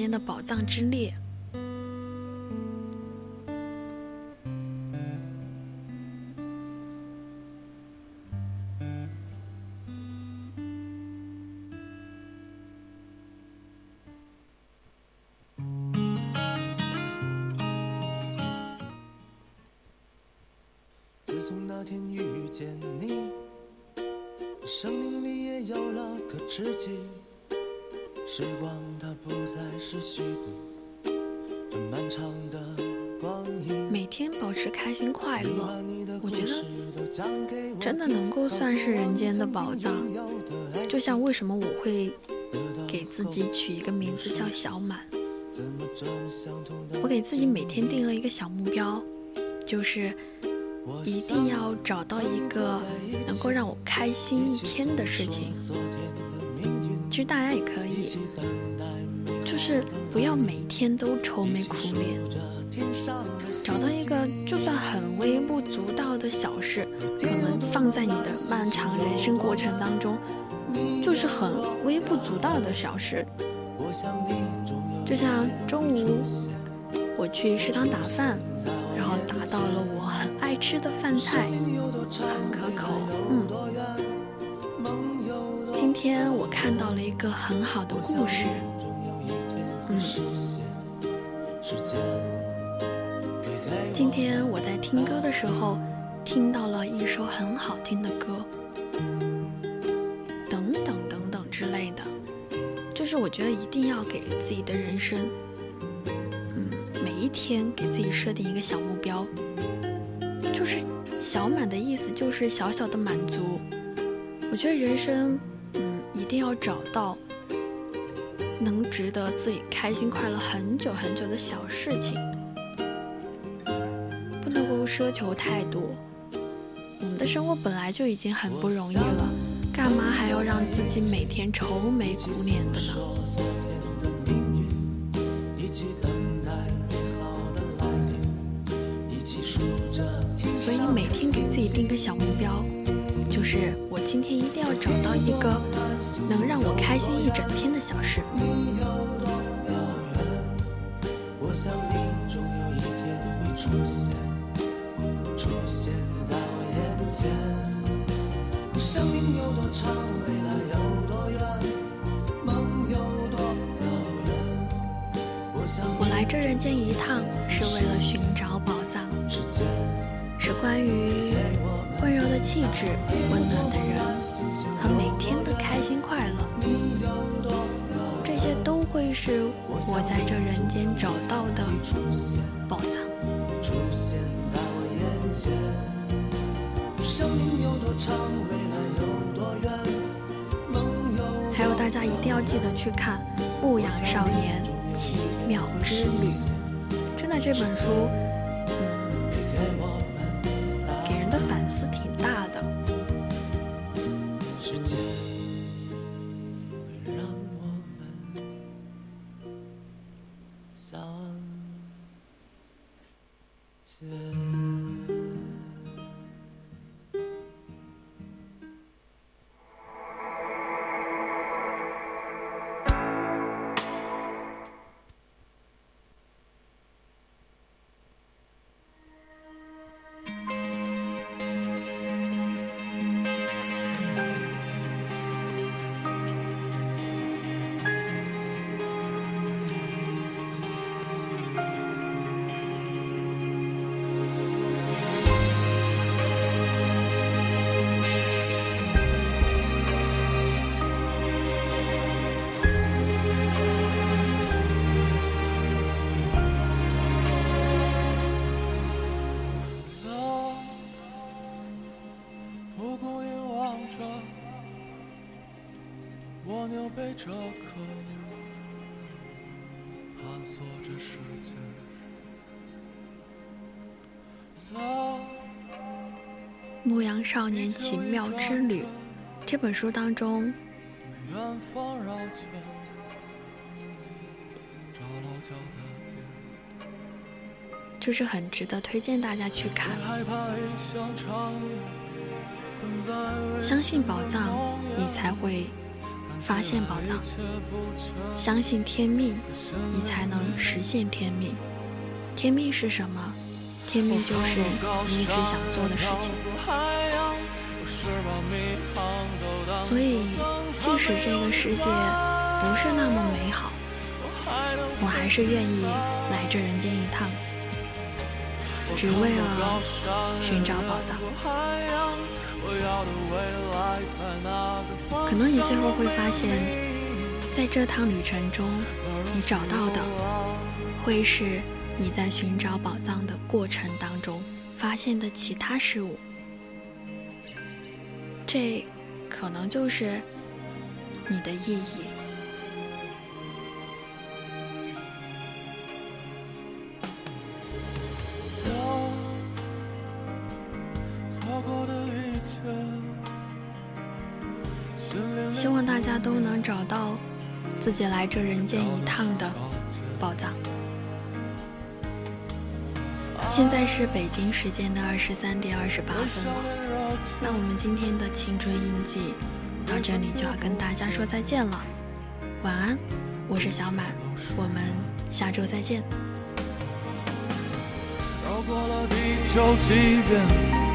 间的宝藏之列。为什么我会给自己取一个名字叫小满，我给自己每天定了一个小目标，就是一定要找到一个能够让我开心一天的事情。其实大家也可以，就是不要每天都愁眉苦脸，找到一个就算很微不足道的小事，可能放在你的漫长人生过程当中。就是很微不足道的小事，就像中午我去食堂打饭，然后打到了我很爱吃的饭菜，很可口。嗯，今天我看到了一个很好的故事。嗯，今天我在听歌的时候，听到了一首很好听的歌。觉得一定要给自己的人生，嗯，每一天给自己设定一个小目标，就是小满的意思，就是小小的满足。我觉得人生，嗯，一定要找到能值得自己开心快乐很久很久的小事情，不能够奢求太多。我们的生活本来就已经很不容易了。干嘛还要让自己每天愁眉苦脸的呢？所以每天给自己定个小目标，就是我今天一定要找到一个能让我开心一整天的小事。我是为了寻找宝藏，是关于温柔的气质、温暖的人和每天的开心快乐。这些都会是我在这人间找到的宝藏。还有，大家一定要记得去看《牧羊少年奇妙之旅》，这本书，被这刻，探索着世界《牧羊少年奇妙之旅》这本书当中，就是很值得推荐大家去看。相信宝藏，你才会。发现宝藏，相信天命，你才能实现天命。天命是什么？天命就是你一直想做的事情。所以，即使这个世界不是那么美好，我还是愿意来这人间一趟，只为了寻找宝藏。可能你最后会发现，在这趟旅程中，你找到的会是你在寻找宝藏的过程当中发现的其他事物。这可能就是你的意义。找到自己来这人间一趟的宝藏。现在是北京时间的二十三点二十八分了，那我们今天的青春印记到这里就要跟大家说再见了，晚安，我是小满，我们下周再见。绕过了地球几遍。